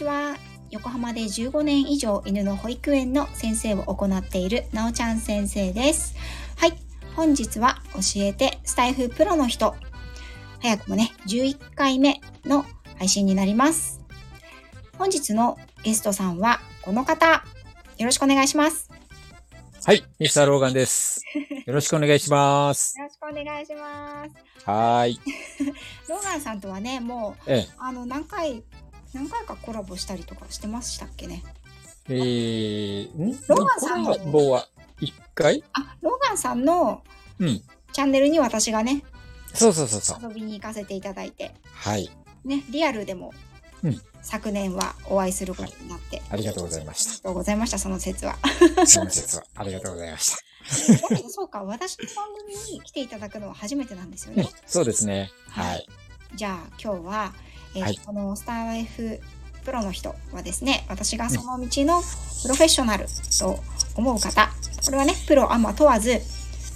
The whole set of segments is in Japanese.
ちは。横浜で15年以上犬の保育園の先生を行っているなおちゃん先生です。はい。本日は教えてスタイフプロの人。早くもね、11回目の配信になります。本日のゲストさんはこの方。よろしくお願いします。はい、ミスターローガンです。よろしくお願いします。よろしくお願いします。はーい。ローガンさんとはね、もう、えあの、何回、何回かコラボしたりとかしてましたっけね？え、えー、ん？ローガンさんのコラボは1回？あ、ローガンさんのうん。チャンネルに私がね、そうそうそうそう。遊びに行かせていただいて、はい。ね、リアルでも、うん昨年はお会いすることになって、ありがとうございましありがとうございました、その説は。た。その説は。ありがとうございました。だけど、そうか、私の番組に来ていただくのは初めてなんですようんね。そうですね。はい。じゃあ、今日は、えーはいこのスターライフプロの人はですね、私がその道のプロフェッショナルと思う方、これはね、プロアマ問わず、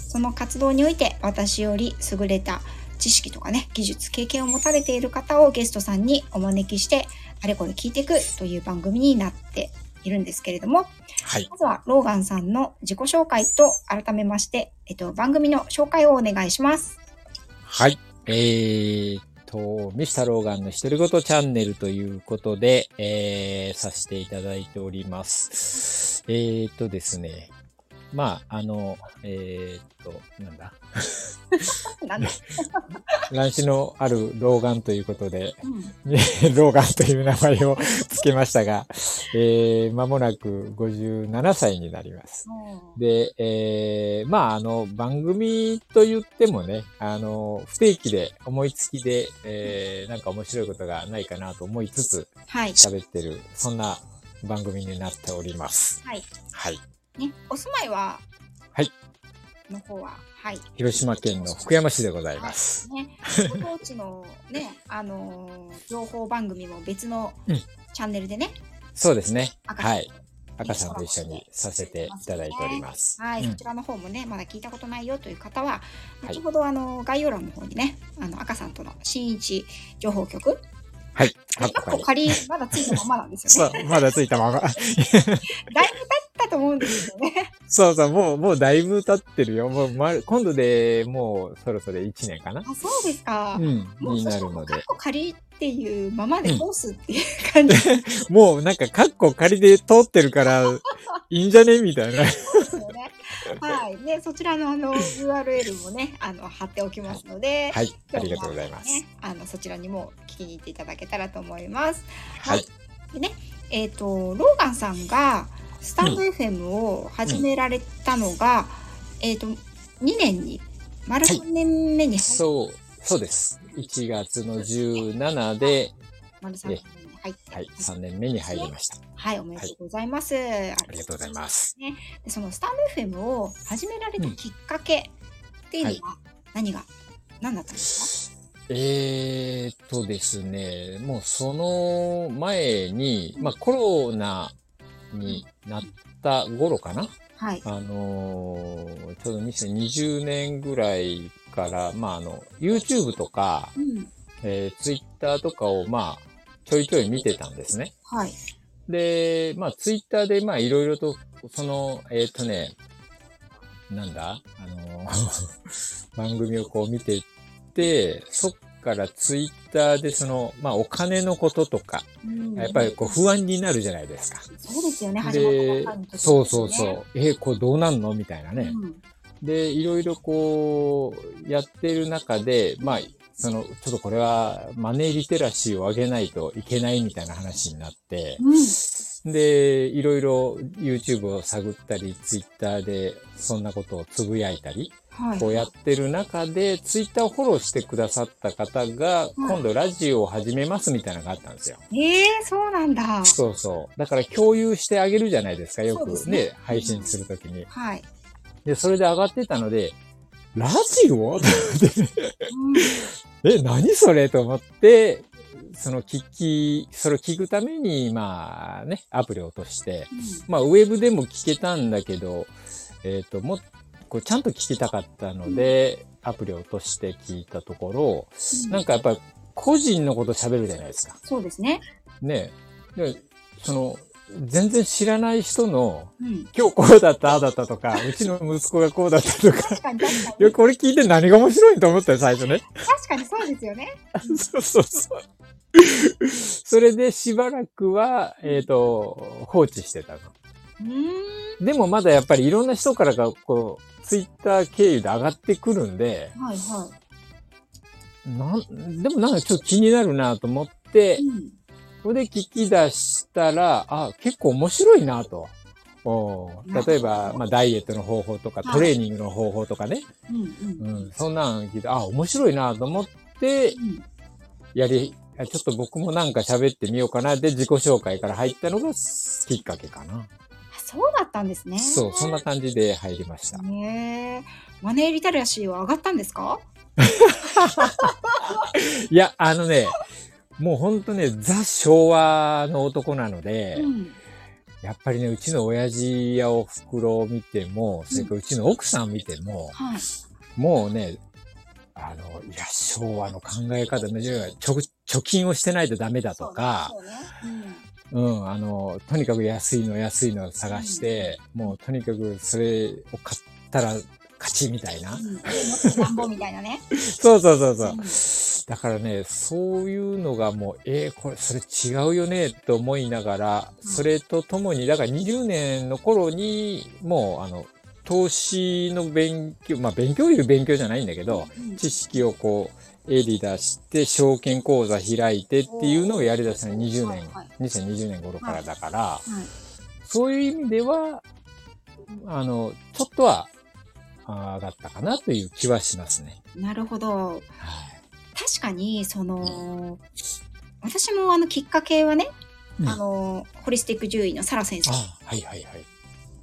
その活動において私より優れた知識とかね、技術、経験を持たれている方をゲストさんにお招きして、あれこれ聞いていくという番組になっているんですけれども、はい。まずはローガンさんの自己紹介と改めまして、えっと、番組の紹介をお願いします。はい。えーっと、ミスタローガンの独り言チャンネルということで、えー、させていただいております。えーっとですね。まあ、あの、えーっと、なんだ？なんだ、乱視のある老眼ということで、うん、ねローガンという名前を付けましたが、えー、間もなく57歳になります。で、えー、まあ、あの、番組と言ってもね、あの、不定期で、思いつきで、えー、なんか面白いことがないかなと思いつつはい。喋ってる、そんな番組になっております。はい。はい。ね、お住まいは、はい。の方は、はい。広島県の福山市でございます。ね、ご当地のね、あのー情報番組も別のうんチャンネルでね、そうですね。はい。赤さんと一緒にさせていただいております。はい、うんそちらの方もね、まだ聞いたことないよという方は、はい後ほどあの概要欄の方にね、あの赤さんとの新一情報局、はい。カッコ仮まだついたままなんですよね。ままだついたまま。だいぶ経ったと思うんですよね。そうそう、もう、もうだいぶ経ってるよ。もう、ま、今度でもうそろそろ1年かな。あ、そうですか。うん、もうになるので。コ仮っていうままで通すっていう感じ もうなんか、カッコ仮で通ってるから、いいんじゃね？みたいな。はい。で、そちらのあの URL もね、あの貼っておきますので、はい、ありがとうございます。ね、あのそちらにも聞きに行っていただけたらと思います。はい。でね、えっ、とローガンさんがスタンド FM を始められたのが、えっ、と2年に丸はい3年目に入っそう、そうです。1月の17で、丸3年目に入って、はい、3年目に入りました。はい、おめでとうございます。ありがとうございます。ね、でそのスタンド FM を始められたきっかけっていうのは何が、何だったんですか？えーっとですね、もうその前に、まあコロナになった頃かなはい。あのーちょうど2020年ぐらいから、まああの、YouTube とか、うん。えー、Twitter とかを、まあ、ちょいちょい見てたんですね。はい。で、まあ、ツイッターで、まあ、いろいろと、その、えっ、とね、なんだ？あの、番組をこう見ていって、そっからツイッターでその、まあ、お金のこととか、うんやっぱりこう不安になるじゃないですか。そうですよね、始まったそうそうそう。えーこれどうなんの？みたいなね。うんで、いろいろこう、やってる中で、まあ、その、ちょっとこれはマネーリテラシーを上げないといけないみたいな話になって、うん。で、いろいろ YouTube を探ったり、Twitter でそんなことをつぶやいたり、はい。こうやってる中で、Twitter をフォローしてくださった方が、今度ラジオを始めますみたいなのがあったんですよ。ええそうなんだ。そうそう。だから共有してあげるじゃないですか、よくね、ね配信するときに。はい。で、それで上がってたので、ラジオ？え、何それと思って、その聞き、それを聞くために、まあね、アプリを落として、まあウェブでも聞けたんだけど、えっ、と、もっこうちゃんと聞きたかったので、アプリを落として聞いたところ、うんなんかやっぱり個人のこと喋るじゃないですか。そうですね。ね。で、その、全然知らない人の、うん。今日こうだった、ああだったとか、うちの息子がこうだったとか、確かに確かに。これ聞いて何が面白いと思ったよ、最初ね。確かにそうですよね。そうそうそう。それでしばらくは、えっ、と、放置してたの。でもまだやっぱりいろんな人からが、こう、ツイッター経由で上がってくるんで、はいはなん、でもなんかちょっと気になるなと思ってい。、うん。それで聞き出したら、あ、結構面白いなと。おー例えば、まあ、ダイエットの方法とか、はいトレーニングの方法とかね。うんうん。うん、そんなん聞いて、あ、面白いなと思って、うんやり、あちょっと僕もなんか喋ってみようかな。で、自己紹介から入ったのがきっかけかな。あそうだったんですね。そう、そんな感じで入りました。ねえ。マネーリテラシーは上がったんですか？いや、あのね、もうほんとね、ザ昭和の男なので、うん。やっぱりね、うちの親父やお袋を見ても、それからうちの奥さんを見ても、はい。もうね、あの、いや、昭和の考え方の、貯貯金をしてないとダメだとか、そうね。そうねうん、あの、とにかく安いの安いのを探して、もうとにかくそれを買ったら勝ちみたいな。そうそうそうそう。だからね、そういうのがもう、えー、これ、それ違うよね、と思いながら、それとともに、だから20年の頃に、もう、あの、投資の勉強、まあ勉強いう勉強じゃないん。だけど、知識をこう、襟出して、証券口座開いてっていうのをやり出したの20年、2020年頃からだから、そういう意味では、あの、ちょっとは、あ上がったかなという気はしますね。なるほど。はい。確かに、その、私もあのきっかけはね、うんあの、ホリスティック獣医のサラ先生あはいはいはい。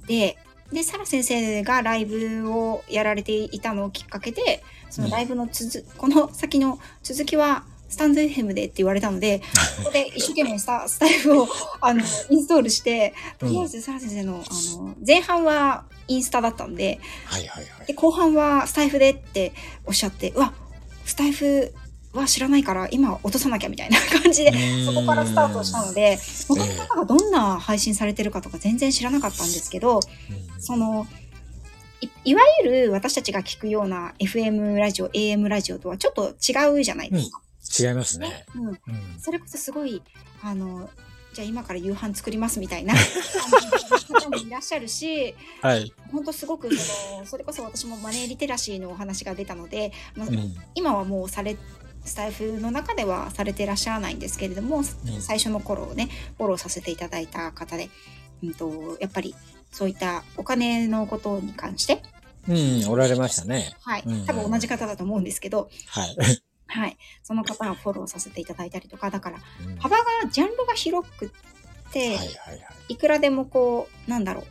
で、で、サラ先生がライブをやられていたのをきっかけで、そのライブの続、この先の続きは、スタンド FM でって言われたので、ここで一生懸命スタスタイフをあのインストールして、とりあえずサラ先生のあの前半はインスタだったんで、はいはいはいで。後半はスタイフでっておっしゃって、うわ、スタイフは知らないから今落とさなきゃみたいな感じで、そこからスタートしたので、他の方がどんな配信されてるかとか全然知らなかったんですけど、うんそのいいわゆる私たちが聞くような FM ラジオ、AM ラジオとはちょっと違うじゃないですか。違いますね。うんうん。それこそすごい、あの、じゃあ今から夕飯作りますみたいな 方もいらっしゃるし、はい。本当すごくその、それこそ私もマネーリテラシーのお話が出たので、まあうん。今はもうされ、スタイフの中ではされていらっしゃらないんですけれども、最初の頃をね、フォローさせていただいた方で、うんと、やっぱりそういったお金のことに関して、うん、おられましたね。はいうん、多分同じ方だと思うんですけど、はい。はい、その方をフォローさせていただいたりとか、だからうん幅が、ジャンルが広くって、はいくらでもこう、なんだろう、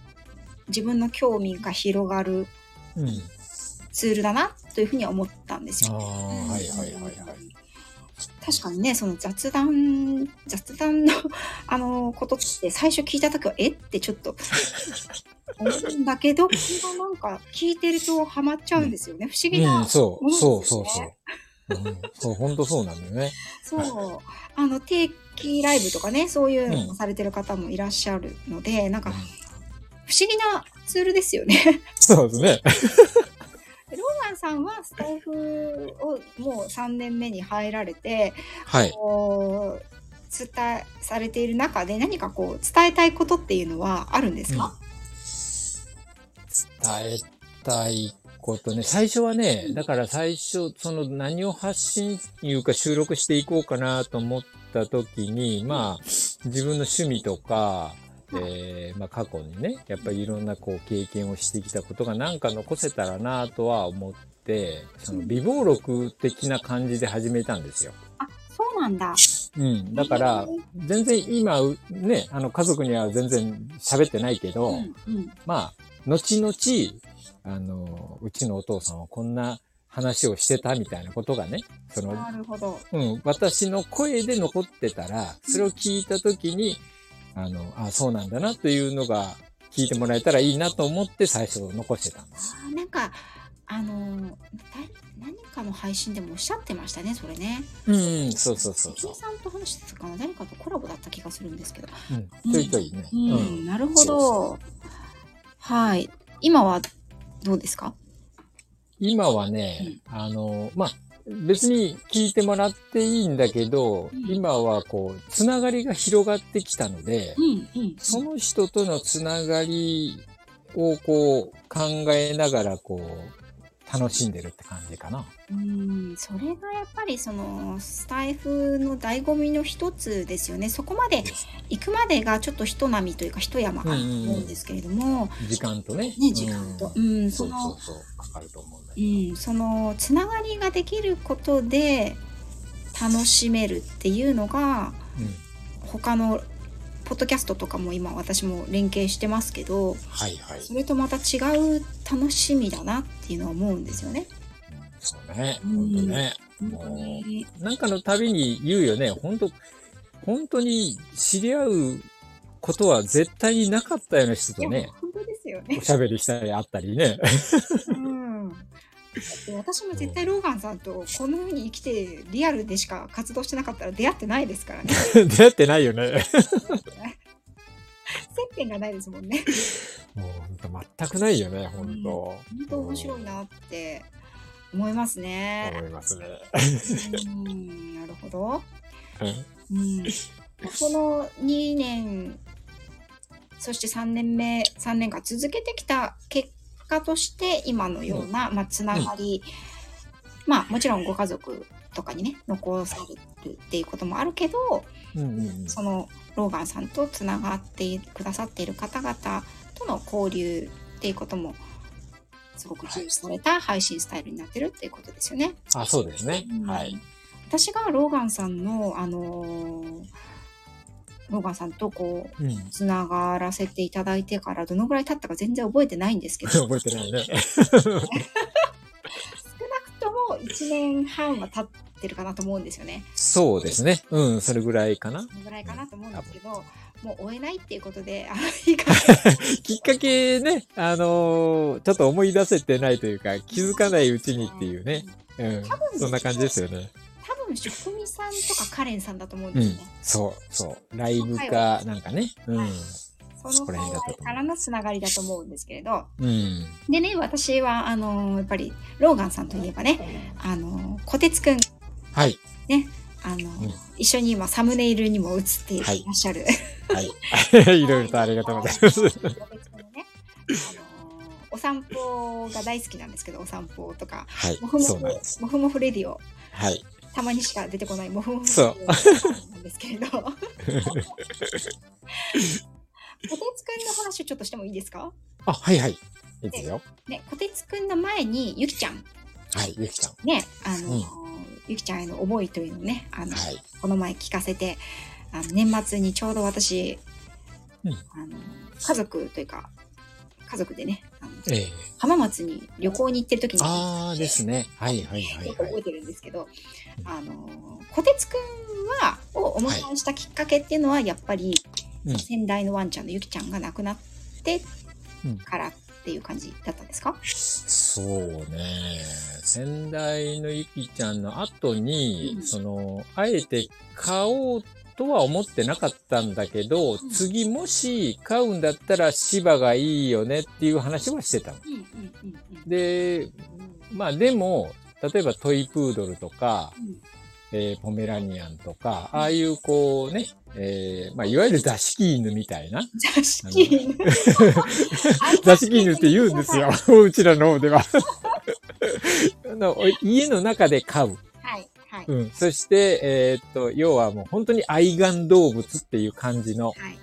自分の興味が広がるうん。ツールだなというふうには思ったんですよ。はいはいはいはい。確かにね、その雑談、雑談の、あの、ことって最初聞いたときは、え？ってちょっと思うんだけど、なんか聞いてるとハマっちゃうんですよね。不思議な。うん、そう、そうそう。うん、そう、本当そうなんだよね。そう。あの、定期ライブとかね、そういうのうんもされてる方もいらっしゃるので、なんか、不思議なツールですよね。そうですね。ローガンさんはスタイフをもう3年目に入られて、はい。こう、伝え、されている中で何かこう、伝えたいことっていうのはあるんですか、伝えたいことね。最初はね、だから最初、その何を発信いうか収録していこうかなと思った時に、まあ、自分の趣味とか、えー、まあ過去にね、やっぱりいろんなこう経験をしてきたことがなんか残せたらなとは思って、その微暴録的な感じで始めたんですよ。あ、そうなんだ。うん。だから、全然今、うね、あの家族には全然喋ってないけど、うん、うん。まあ、後々、あの、うちのお父さんはこんな話をしてたみたいなことがね、その、なるほど。うん、私の声で残ってたら、それを聞いたときに、あの、あそうなんだなというのが聞いてもらえたらいいなと思って最初残してたんです。あーなんか、あの何かかの配信でもおっしゃってましたね、それね。うん、そうそうそうそう。さんと話してたかな誰かとコラボだった気がするんですけど。うん、ちょいちょいね。うん、なるほそうど。はい。今はどうですか？今はね、あの、まあ、別に聞いてもらっていいんだけど、うん。今はこう、つながりが広がってきたので、うん、うん。その人とのつながりをこう、考えながらこう、楽しんでるって感じかな。うん、それがやっぱりそのスタイフの醍醐味の一つですよね。そこまで行くまでがちょっと人並みというか一山かと思うんですけれども、時間とね。ね、時間と、うん、うそうの、そう、かかると思うんだうけど。ん、そのつながりができることで楽しめるっていうのがうん。他のポッドキャストとかも今私も連携してますけどはいはい。それとまた違う楽しみだなっていうのは思うんですよね。そうね。うん本当ね。本当になんかのたびに言うよね。本当本当に知り合うことは絶対になかったような人とね、本当ですよねお。しゃべりしたりあったりね。うん 私も絶対ローガンさんとこの世に生きてリアルでしか活動してなかったら出会ってないですからね。出会ってないよね。接点がないですもんね。もう本当全くないよね、本当。本当面白いなって思いますね。思いますね。うんなるほど。うんうん、この2年そして3年目3年間続けてきた結果として今のような、まあ、つながり、まあもちろんご家族とかにね残されるっていうこともあるけどうんうんうんそのローガンさんとつながってくださっている方々との交流っていうこともすごく重視された配信スタイルになってるっていうことですよね。あ、そうですね。はい。私がローガンさんの、あのーローガンさんとこう、うん。つながらせていただいてからどのぐらい経ったか全然覚えてないんですけど、少 な覚えてないね。くとも1年半は経ってるかなと思うんですよね。そうですね。うん、それぐらいかな。そのぐらいかなと思うんですけど、もう追えないっていうことで、あの、いいかきっかけね、あのーちょっと思い出せてないというか、気づかないうちにっていうね。うん。そんな感じですよね。多分、職人さんとかカレンさんだと思うんうんですよね。。そう、そう。ライブか、なんかね。うん。そのそこら辺からのつながりだと思うんですけれど、うん。でね、私は、あのやっぱり、ローガンさんといえばね、あのこてつくん、はい。あの、ん一緒に今サムネイルにも映っていらっしゃる、はい。いろいろとありがとうございます。お散歩が大好きなんですけど、お散歩とか、はいもふ。もふもふもふレディオ、はい。たまにしか出てこないもふもふレデそうなんですけれど、こてつくんの話をちょっとしてもいいですか？あ、はいはい。いいですよ。ね、こてつくんの前に、ゆきちゃん、はい、ゆきちゃん。ね、あの、うんゆきちゃんへの思いというのをね、あの、はい。この前聞かせて、あの年末にちょうど私、うんあの家族というか、家族でね、ええ浜松に旅行に行ってる時に、ああですね。はいはいはいはい。覚えてるんですけど、あの、こてつくんは、をお迎えしたきっかけっていうのは、やっぱり、うん。先代のワンちゃんのゆきちゃんが亡くなってうんからっていう感じだったんですか、そうね。先代のゆきちゃんの後に、うん。その、あえて買おうとは思ってなかったんだけど、ん。次もし買うんだったら芝がいいよねっていう話はしてたの。うん、うんうんうん。で、まあでも、例えばトイプードルとか、うんえーポメラニアンとか、ああいうこうね、えーまあいわゆる座敷犬みたいな。座敷犬。座敷犬って言うんですよ。うちらの方では。あの家の中で飼う。はい、はい。うん。そして、えーっと、要はもう本当に愛玩動物っていう感じの。はい。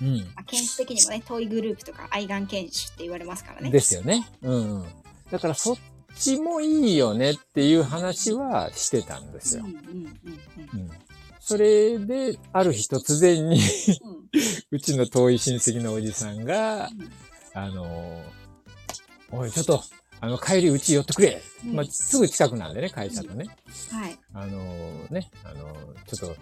うん。まあ、犬種的にもね、トイグループとか愛玩犬種って言われますからね。ですよね。うん、うん。だからそっちもいいよねっていう話はしてたんですよ。それで、ある日突然に、うちの遠い親戚のおじさんが、あのーおい、ちょっと、あの、帰りうち寄ってくれ。うんまあ、すぐ近くなんでね、会社とね。はい。あのーね、あのーちょっと、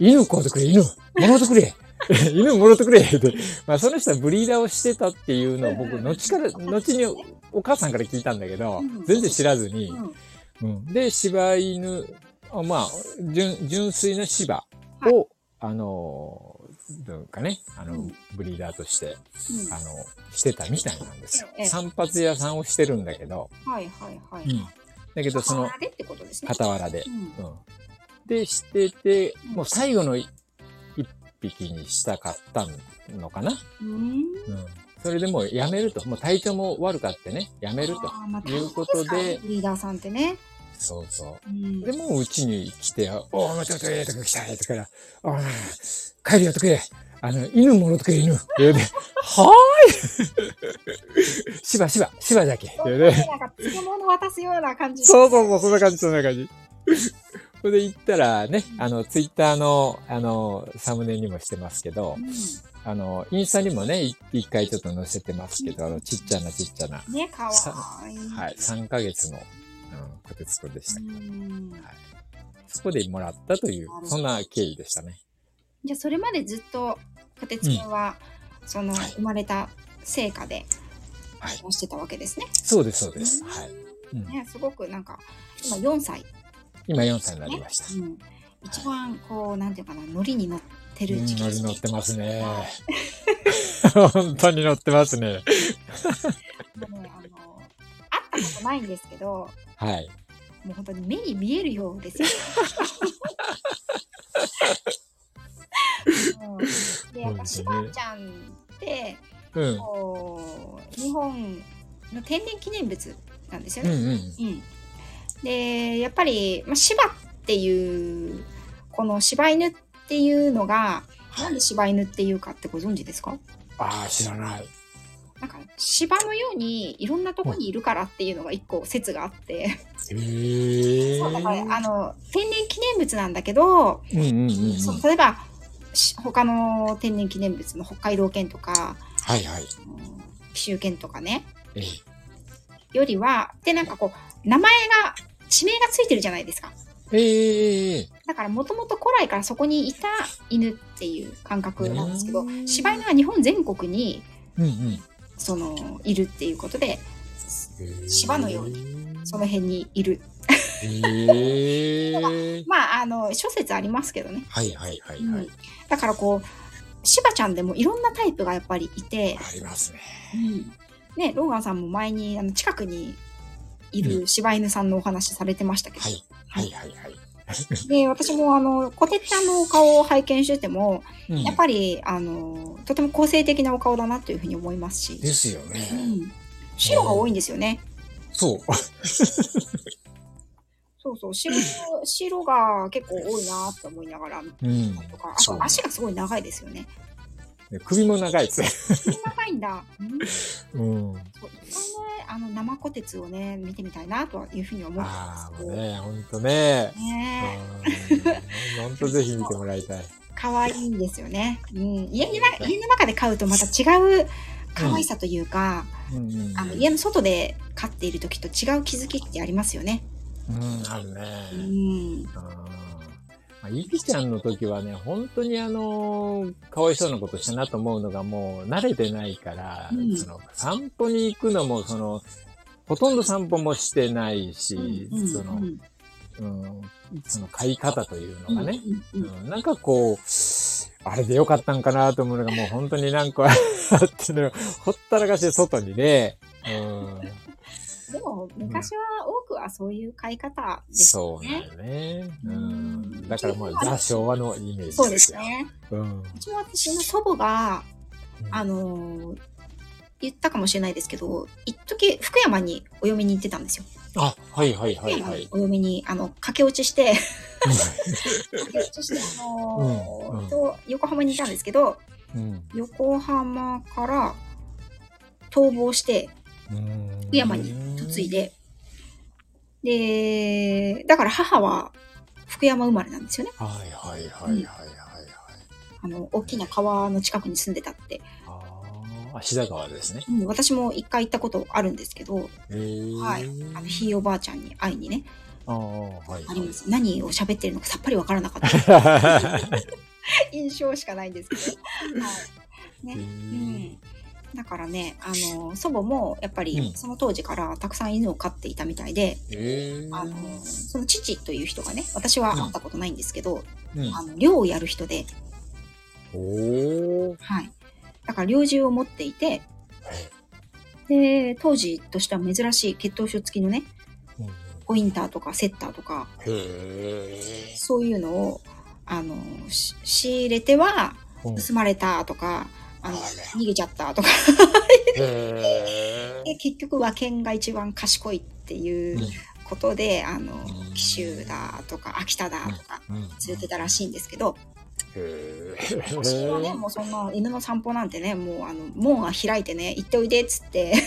犬買うてくれ、犬もろうてくれ 犬もろうてくれって。まあ、その人はブリーダーをしてたっていうのを僕、後から、後にお母さんから聞いたんだけどうん、全然知らずに、うんうん。で、柴犬、あまあ、純純粋な柴を、はい、あの、なんかね、あの、うん、ブリーダーとして、うん、あの、してたみたいなんですよ。散髪屋さんをしてるんだけど。はいはいはい。うん、だけど、その、傍らでってことですね。傍らで。うん。で、してて、もう最後の一匹にしたかったのかな？うん。うんそれでもうやめると。もう体調も悪かってね、やめるということで。リーダーさんってね。そうそう。うん、でもうちに来て、おお、ちょっとええとか来たいとから、お帰るよとくれ。あの、犬もろとくれ、犬。はーい しばしば、しばじゃけ。なんか、漬物渡すような感じ。そうそうそう、そんな感じ、そんな感じ。それで行ったらね、あの、ツイッターの、あの、サムネにもしてますけど、うん、あの、インスタにもね、一回ちょっと載せてますけど、あの、ちっちゃなちっちゃな。ね、かわいい。はい、3ヶ月の、うん、こてつくんでしたけど、はい。そこでもらったという、そんな経緯でしたね。じゃあ、それまでずっと、こてつくんは、うん、その、生まれた成果で、はい。してたわけですね。そうです、そうです。はい。うん、ね、すごくなんか、今4歳今4歳になりました。うん、一番こう、なんていうかな、ノリに乗ってる時期、ノリ乗ってますね。本当に乗ってますね。もうね、あの、会ったことないんですけど、はい。もう本当に目に見えるようですよ。で、やっぱしばちゃんって、うん、こう日本の天然記念物なんですよね。うん、うんうんで、やっぱり、まあ、芝っていう、この柴犬っていうのが、なんで柴犬っていうかってご存知ですか？ああ、知らない。なんか芝のようにいろんなとこにいるからっていうのが一個説があって。そうだからあの天然記念物なんだけど、うんうんうんうん、そう例えば他の天然記念物の北海道犬とか、はいはい、紀州犬とかね、ええ、よりはでなんかこう名前が地名がついてるじゃないですか。ええー、だからもともと古来からそこにいた犬っていう感覚なんですけど、柴犬は日本全国に、うんうん、その、いるっていうことで、芝のように、その辺にいる。えー、まあ、あの、諸説ありますけどね。はいはいはいはい。うん、だからこう、柴ちゃんでもいろんなタイプがやっぱりいて。ありますね。うん。ね、ローガンさんも前に、あの、近くにいる柴犬さんのお話されてましたけど。はい、はい、はい、はい。で、私もあの、コテッちゃんのお顔を拝見してても、うん、やっぱり、あの、とても個性的なお顔だなというふうに思いますし。ですよね。うん、白が多いんですよね。そう。そうそう、白、白が結構多いなって思いながら、うん、とか、あと足がすごい長いですよね。首も長いですね。首長いんだ。うん。うん、そう一回ね、あの生虎鉄をね、見てみたいなというふうに思ってます。ね、本当ね。ね本当ぜひ見てもらいたい。可愛いんですよね。うん、家に家の中で飼うとまた違う可愛さというか、うんあの家の外で飼っている時と違う気づきってありますよね。うん、あるね。うん。まあ、ゆきちゃんの時はね、本当にあの、かわいそうなことしたなと思うのがもう慣れてないから、うん、その散歩に行くのも、その、ほとんど散歩もしてないし、うん、その、うん、その飼い方というのがね、うん、なんかこう、あれでよかったんかなと思うのがもう本当になんかあっての、ほったらかして外にね、うんでも、昔は多くはそういう買い方ですよね。そうだよね。うん。だからまあ、ザ・昭和のイメージですよ。そうですね。うん。うちも私の祖母が、あの言ったかもしれないですけど、一時福山にお嫁に行ってたんですよ。あ、はいはいはいはい。お嫁に、あの、駆け落ちして、駆け落ちして、あのーうんうん、横浜にいたんですけど、うん、横浜から逃亡して、福山に嫁いで、で、だから母は福山生まれなんですよね。はいはいはいはいはい、はいあの、大きな川の近くに住んでたって。ああ、芦田川ですね、うん。私も一回行ったことあるんですけど、はい。あの、ひいおばあちゃんに会いにね。ああ、はい、はい。あります。何を喋ってるのかさっぱりわからなかった。印象しかないんですけど。はい。ね。うん。だからね、あの、祖母もやっぱりうんその当時からたくさん犬を飼っていたみたいで、へえ。あの、その父という人がね、私は会ったことないんですけど、うん。あの、猟をやる人で。はい。だから猟銃を持っていて、で、当時としては珍しい血統書付きのね、ポインターとかセッターとか。そういうのを、あの、し仕入れては、うん盗まれたとか、あのあら、逃げちゃったとか、へ で結局は剣が一番賢いっていううん。ことで、あのうん、紀州だとか、秋田だとか、うん。連れてたらしいんですけど、へ私はね、もうそんな犬の散歩なんてね、もうあの、門が開いてね、行っておいでっつって、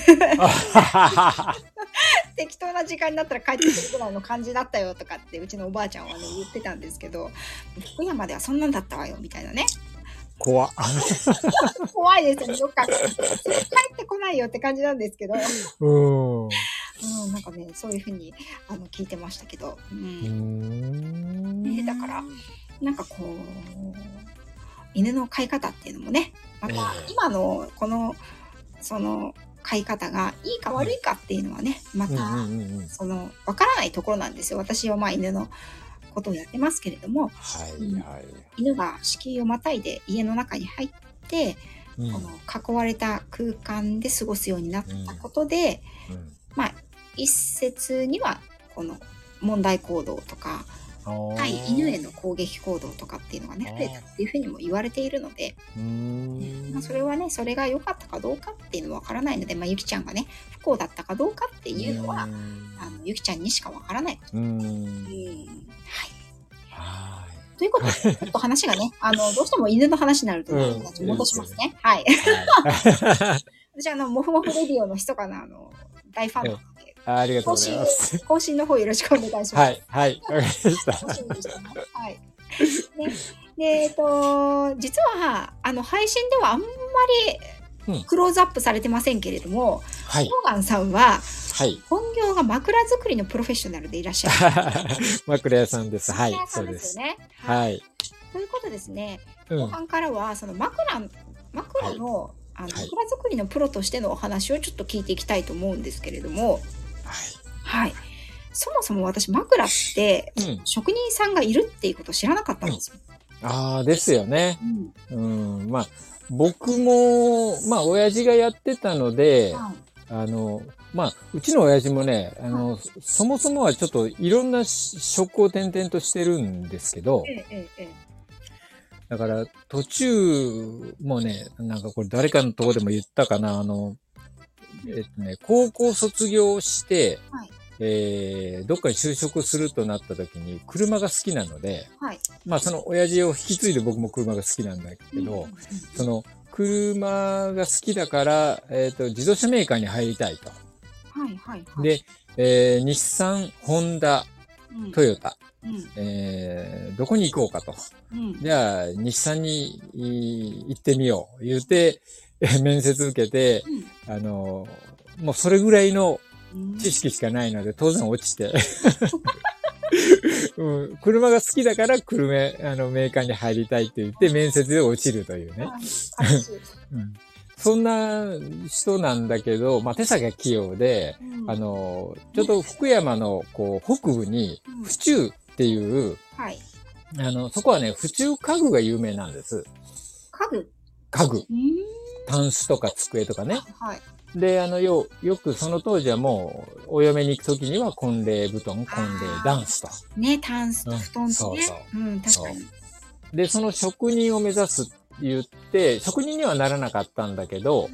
適当な時間になったら帰ってくるぐらいの感じだったよとかって、うちのおばあちゃんはね、言ってたんですけど、福山ではそんなんだったわよ、みたいなね。怖っ。怖いですよね、どっか。帰ってこないよって感じなんですけど、うん。うん、なんかね、そういうふうにあの聞いてましたけど、う、うんんねだから、なんかこう、犬の飼い方っていうのもね、またええ今のこの、その飼い方がいいか悪いかっていうのはね、また、うんうんうんうん。その、わからないところなんですよ。私はまあ犬のことをやってますけれども、はいはい。犬が敷居をまたいで家の中に入って、うん。この囲われた空間で過ごすようになったことで、うん。まあ、一説には、この問題行動とか、対犬への攻撃行動とかっていうのがね、増えたっていうふうにも言われているので、まあ、それはね、それが良かったかどうかっていうのはわからないので、まあ、ゆきちゃんがね、不幸だったかどうかっていうのは、あのゆきちゃんにしかわからないこと。うーん。うん。はい。はということで、ちょっと話がね、あの、どうしても犬の話になるとね、うん。戻しますね。はい。いはい。私、あの、もふもふレディオの密かな、あの、大ファンなので、ありがとうございます。、更新の方よろしくお願いします。はい、はい、わかりました。はい。ね、で、えっと、実は、あの、配信ではあんまうんりクローズアップされてませんけれども、はい、モーガンさんは、はい。本業が枕作りのプロフェッショナルでいらっしゃる。枕屋さんです。はいそうですね。はい。ということですね、うん。後半からは、その枕、枕の、あのはい枕作りのプロとしてのお話をちょっと聞いていきたいと思うんですけれども、はい。そもそも私、枕って、うん。職人さんがいるっていうことを知らなかったんですよ。ああ、ですよね。うんうん。まあ、僕も、まあ、親父がやってたので、はいあの、まあ、うちの親父もね、あの、そもそもはちょっといろんな職を転々としてるんですけどえ、ええええだから途中もね、なんかこれ誰かのとこでも言ったかな、あの、えっとね、高校卒業して、はいえーどっかに就職するとなった時に車が好きなので、はい。まあその親父を引き継いで僕も車が好きなんだけど、うんその車が好きだから、えっ、と、自動車メーカーに入りたいと。はいはいはい。で、えー日産、ホンダ、うん、トヨタ、うんえーどこに行こうかと。うんじゃあ、日産にい行ってみよう。言うて、えー 面接受けて、あの、もうそれぐらいのうん知識しかないので、当然落ちて。うん、車が好きだから車、あの、メーカーに入りたいって言って、面接で落ちるというね。うんそんな人なんだけど、まあ、手先が器用で、うんあの、ちょっと福山の、こう、北部にう、ん府中っていう、はい。あの、そこはね、府中家具が有名なんです。家具？家具。うんタンスとか机とかね。はい。で、あの、よ、よくその当時はもう、お嫁に行くときには、婚礼布団、婚礼ダンスと。ね、タンスと布団とね。そうそううん、確かに。で、その職人を目指すって言って、職人にはならなかったんだけど、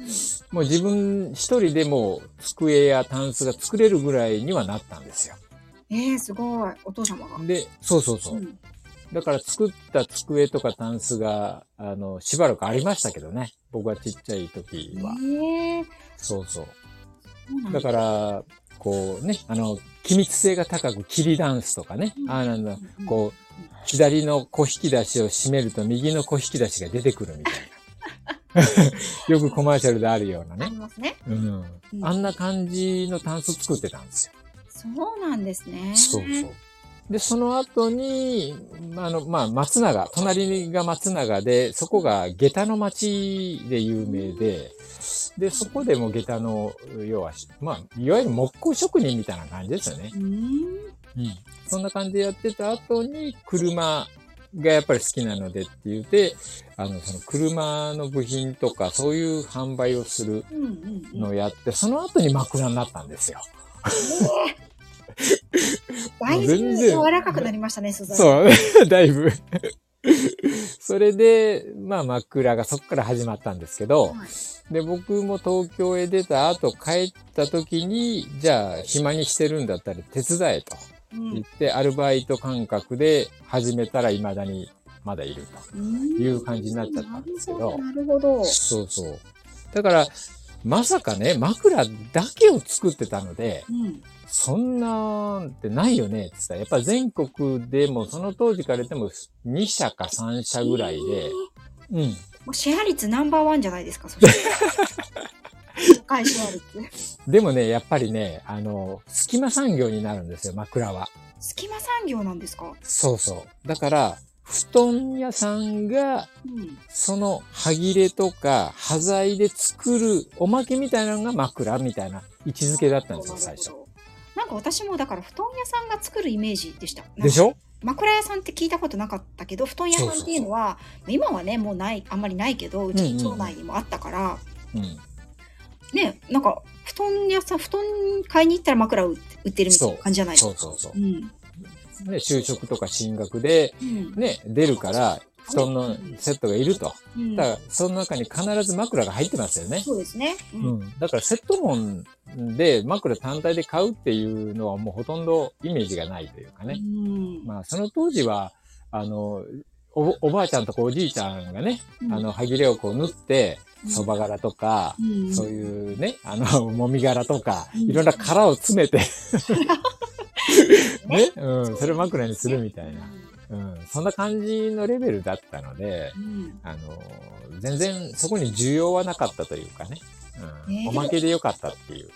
もう自分一人でも机やタンスが作れるぐらいにはなったんですよ。えー、すごい。お父様が。で、そうそうそうう。んだから作った机とかタンスが、あの、しばらくありましたけどね。僕がちっちゃい時は。えーそうそう。だから、こうね、あの、機密性が高く、切りダンスとかね。うんああなんだ、うんこう、左の小引き出しを閉めると右の小引き出しが出てくるみたいな。よくコマーシャルであるようなあねり。ますね。うん。うんあんな感じのタンス作ってたんですよ。そうなんですね。そうそう。で、その後に、あの、まあ、松永、隣が松永で、そこが下駄の町で有名で、で、そこでも下駄の、要は、まあ、いわゆる木工職人みたいな感じですよね。うん。そんな感じでやってた後に、車がやっぱり好きなのでって言って、あの、その車の部品とかそういう販売をするのをやって、その後に枕になったんですよ。だいぶ柔らかくなりましたね、素材。そう、だいぶ。それで、まあ枕がそこから始まったんですけど、はい、で、僕も東京へ出た後帰った時に、じゃあ暇にしてるんだったら手伝えと言って、うん、アルバイト感覚で始めたら未だにまだいるという感じになっちゃったんですけど。なるほど。そうそう。だから、まさかね、枕だけを作ってたので、うん、そんなんってないよねって言ったら、やっぱ全国でもその当時から言っても2社か3社ぐらいで、うん。もうシェア率ナンバーワンじゃないですか、それ。高いシェア率。でもね、やっぱりね、あの、隙間産業になるんですよ、枕は。隙間産業なんですか？そうそう。だから、布団屋さんが、その歯切れとか端材で作るおまけみたいなのが枕みたいな位置づけだったんですよ、最初。なんか私もだから布団屋さんが作るイメージでした。でしょ？枕屋さんって聞いたことなかったけど、布団屋さんっていうのは、今はね、もうない、あんまりないけど、うち町内にもあったから、うんうん、ね、なんか、布団屋さん、布団買いに行ったら枕売ってるみたいな感じじゃないですか。そうそうそう。うん、ね、就職とか進学で、ね、出るから、布団のセットがいると。うん、だから、その中に必ず枕が入ってますよね。そうですね。うん。だからセットンで枕単体で買うっていうのはもうほとんどイメージがないというかね。うん、まあ、その当時は、あの、おおばあちゃんとかおじいちゃんがね、うん、あの、歯切れをこう縫って、蕎麦柄とか、うん、そういうね、あの、もみ殻とか、いろんな殻を詰めて ね、うん、それを枕にするみたいな。うん、そんな感じのレベルだったので、うん、あの、全然そこに需要はなかったというかね、うん、えー、おまけでよかったっていう。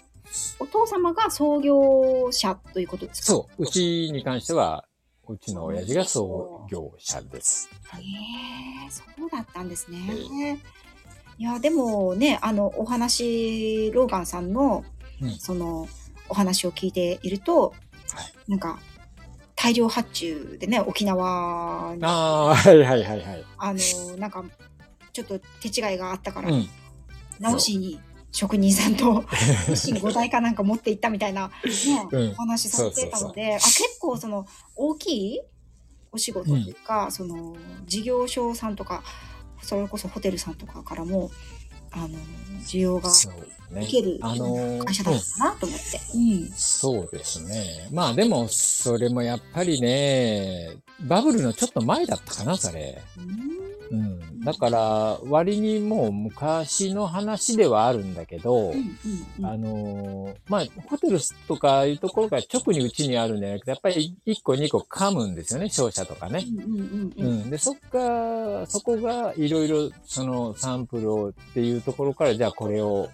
お父様が創業者ということですか？そう。うちに関しては、うちの親父が創業者です。へえー、そうだったんですね。えー、いや、でもね、あの、お話、ローガンさんの、うん、その、お話を聞いていると、はい、なんか、大量発注でね、沖縄に。ああ、はいはいはいはい。あの、なんか、ちょっと手違いがあったから、うん、直しに職人さんとミシン5台かなんか持っていったみたいな、ね、うん、お話されてたので、あ、結構その、大きいお仕事というか、うん、その、事業所さんとか、それこそホテルさんとかからも、あの、需要がいける会社だったなと思って、うん。そうですね。まあでも、それもやっぱりね、バブルのちょっと前だったかな、それ。うん。だから、割にもう昔の話ではあるんだけど、あのまあ、ホテルとかいうところが直にうちにあるんじゃなくて、やっぱり1個2個噛むんですよね、商社とかね。うん。で、そっか、そこがいろいろそのサンプルをっていうところから、じゃあこれを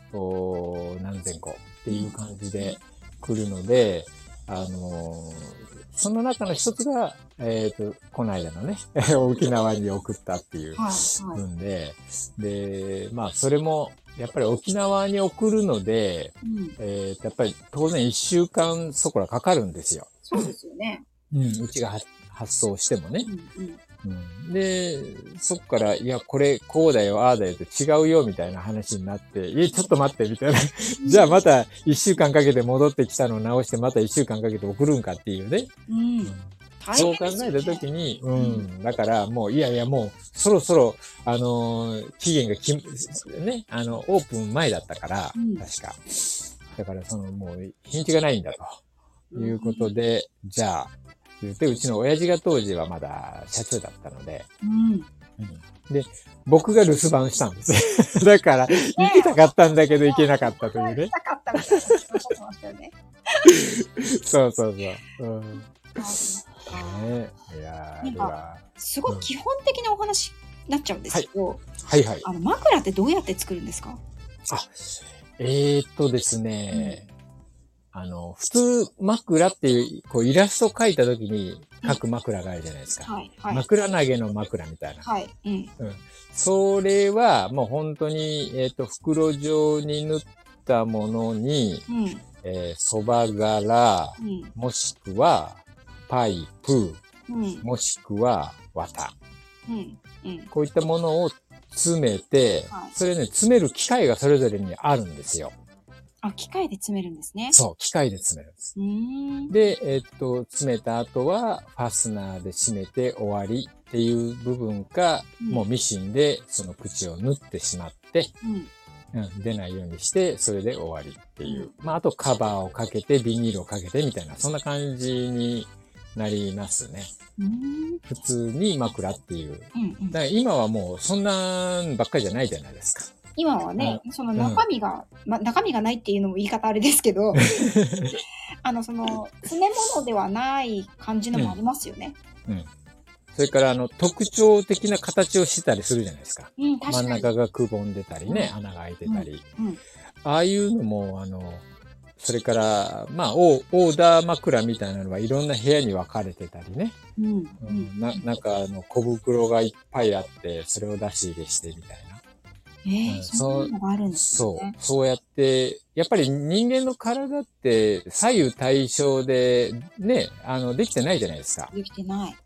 何千個っていう感じで来るので、あのその中の一つが、えっ、ー、と、この間のね、沖縄に送ったっていう分で、で、まあ、それも、やっぱり沖縄に送るので、うん、えー、やっぱり当然一週間そこらかかるんですよ。そうですよね。うん、うちが発送してもね。うんうんうん、で、そっから、いや、これ、こうだよ、ああだよって違うよ、みたいな話になって、いや、ちょっと待って、みたいな。じゃあまた一週間かけて戻ってきたのを直して、また一週間かけて送るんかっていうね。うん。そう考えたときに、うん、だからもう、いやいやもう、そろそろ、あのー、期限がき、ね、あの、オープン前だったから、うん、確か。だからその、もう、日にちがないんだと。いうことで、じゃあ、言って、うちの親父が当時はまだ社長だったので、うん、うん、で、僕が留守番したんです。だから、行きたかったんだけど行けなかったというね。行きたかったみたいなしたよね。そうそうそう。うん。ね、いやなんか、すごい基本的なお話になっちゃうんですけど、はい、はいはい。あの、枕ってどうやって作るんですか？あ、えー、っとですね、あの、普通枕っていう、こうイラスト描いた時に書く枕があるじゃないですか。はい。はい、枕投げの枕みたいな。はい。うん。うん。それはもう本当に、えっ、ー、と、袋状に塗ったものに、うん、えー、蕎麦柄、うん、もしくはパイプ、うん、もしくは綿。うんうん、こういったものを詰めて、はい、それね、詰める機械がそれぞれにあるんですよ。あ、機械で詰めるんですね。そう、機械で詰めるんです。で、えー、っと、詰めた後は、ファスナーで締めて終わりっていう部分か、うん、もうミシンでその口を縫ってしまって、うん、うん、出ないようにして、それで終わりっていう。まあ、あとカバーをかけて、ビニールをかけてみたいな、そんな感じになりますね。普通に枕っていう。だから今はもうそんなばっかりじゃないじゃないですか。今はね、その中身が、うん、ま、中身がないっていうのも言い方あれですけど、あの、その、詰め物ではない感じのもありますよね。うん、うんそれから、あの、特徴的な形をしてたりするじゃないですか。うん、か真ん中がくぼんでたりね、うん、穴が開いてたり。うん、ああいうのも、あの、それから、まあオ、ーダー枕みたいなのはいろんな部屋に分かれてたりね。うん。うん、ななんか、あの、小袋がいっぱいあって、それを出し入れしてみたいな。ええそういうのがあるんですね。そう。そうやって、やっぱり人間の体って左右対称で、ね、あの、できてないじゃないですか。できてない。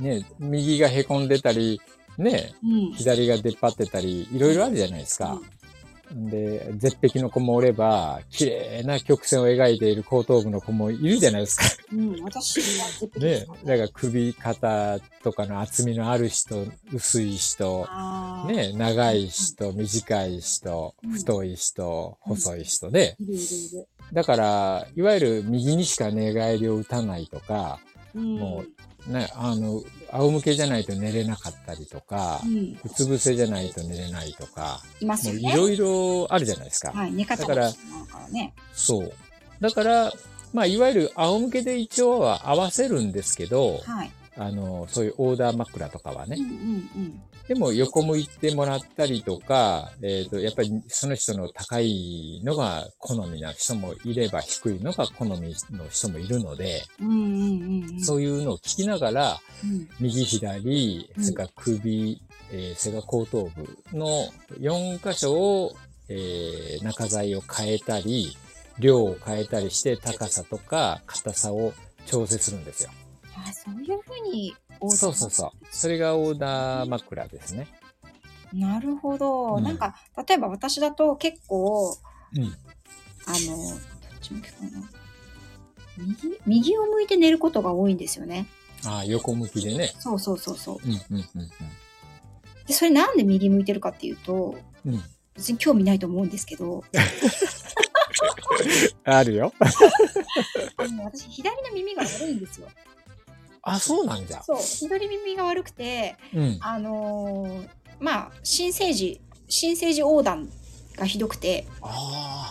ね、右が凹んでたり、ね、うん、左が出っ張ってたり、いろいろあるじゃないですか。うんで、絶壁の子もおれば、綺麗な曲線を描いている後頭部の子もいるじゃないですか。うん、私は絶壁ね。だから首、肩とかの厚みのある人、薄い人、ね、長い人、短い人、太い人、細い人で、だから、いわゆる右にしか寝返りを打たないとか、もうね、あの、仰向けじゃないと寝れなかったりとか、うん、うつ伏せじゃないと寝れないとか、いますよね。いろいろあるじゃないですか。はい、寝方だから、そう。だから、まあ、いわゆる仰向けで一応は合わせるんですけど、はい、あの、そういうオーダー枕とかはね。うんうんうんでも横向いてもらったりとか、えっ、ー、と、やっぱりその人の高いのが好みな人もいれば低いのが好みの人もいるので、うんうんうん、そういうのを聞きながら、うん、右左、それから首、えー、それから後頭部の4箇所を、えー、中材を変えたり、量を変えたりして高さとか硬さを調整するんですよ。あそういうふうにそうそうそう。それがオーダー枕ですね。なるほど。うん、なんか、例えば私だと結構、うん、あの、どっち向きかな。右、右を向いて寝ることが多いんですよね。ああ、横向きでね。そうそうそうそう。うんうんうんうん。で、それなんで右向いてるかっていうと、うん、別に興味ないと思うんですけど。あるよ。あの私、左の耳が悪いんですよ。あ、そうなんだ。そう。左耳が悪くて、うん、あのー、まあ、新生児、新生児横断がひどくて、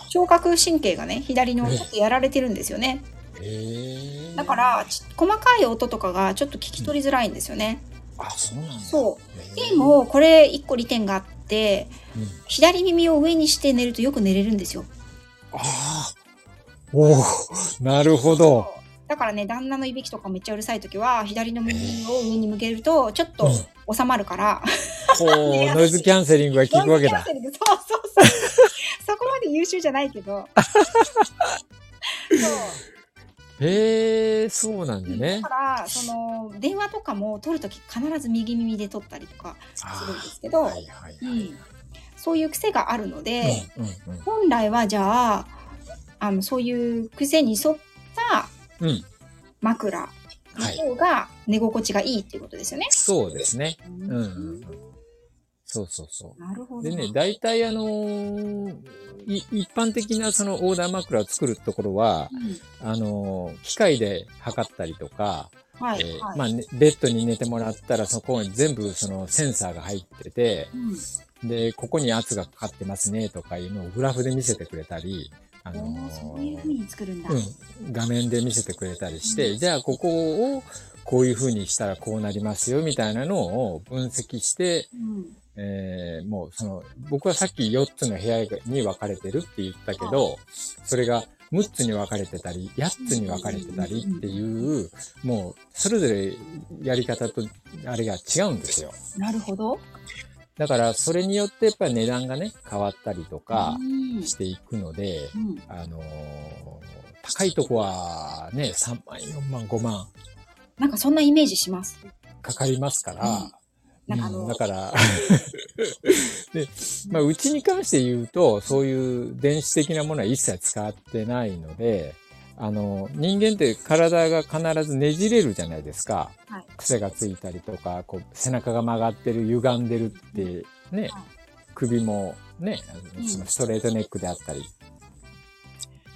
聴覚神経がね、左のちょっとやられてるんですよね。だから、細かい音とかがちょっと聞き取りづらいんですよね。うん、あ、そうなんだ。そう。でも、これ一個利点があって、うん、左耳を上にして寝るとよく寝れるんですよ。ああ。おおなるほど。だからね、旦那のいびきとかめっちゃうるさい時は、左の耳を上に向けると、ちょっと収まるから。うん、ノイズキャンセリングが効くわけだ。そうそうそう。そこまで優秀じゃないけど。へえ、そうなんだね。だから、その、電話とかも取るとき必ず右耳で取ったりとかするんですけど、はいはいはいうん、そういう癖があるので、うんうんうん、本来はじゃあ、あの、そういう癖に沿ったうん、枕の方が寝心地がいいっていうことですよね。そうですね。うん、うん。そうそうそう。なるほど。でね、大体あのー、一般的なそのオーダー枕を作るところは、うん、あのー、機械で測ったりとか、はい、えーはい、まあ、ね、ベッドに寝てもらったらそこに全部そのセンサーが入ってて、うん、で、ここに圧がかかってますねとかいうのをグラフで見せてくれたり、あのー、そういうふうに作るんだ、うん。画面で見せてくれたりして、うん、じゃあここをこういうふうにしたらこうなりますよみたいなのを分析して、うん、えー、もうその、僕はさっき4つの部屋に分かれてるって言ったけど、はい、それが6 6つに分かれてたり、8つに分かれてたりっていう、もう、それぞれやり方と、あれが違うんですよ。なるほど。だから、それによってやっぱり値段がね、変わったりとかしていくので、うん、あのー、高いとこはね、3万、4万、5万。なんかそんなイメージします。かかりますから、うん。うん、だから。で、まあ、うちに関して言うと、そういう電子的なものは一切使ってないので、あの、人間って体が必ずねじれるじゃないですか。はい、癖がついたりとか、こう、背中が曲がってる、歪んでるってね、はい、首もね、そのストレートネックであったり。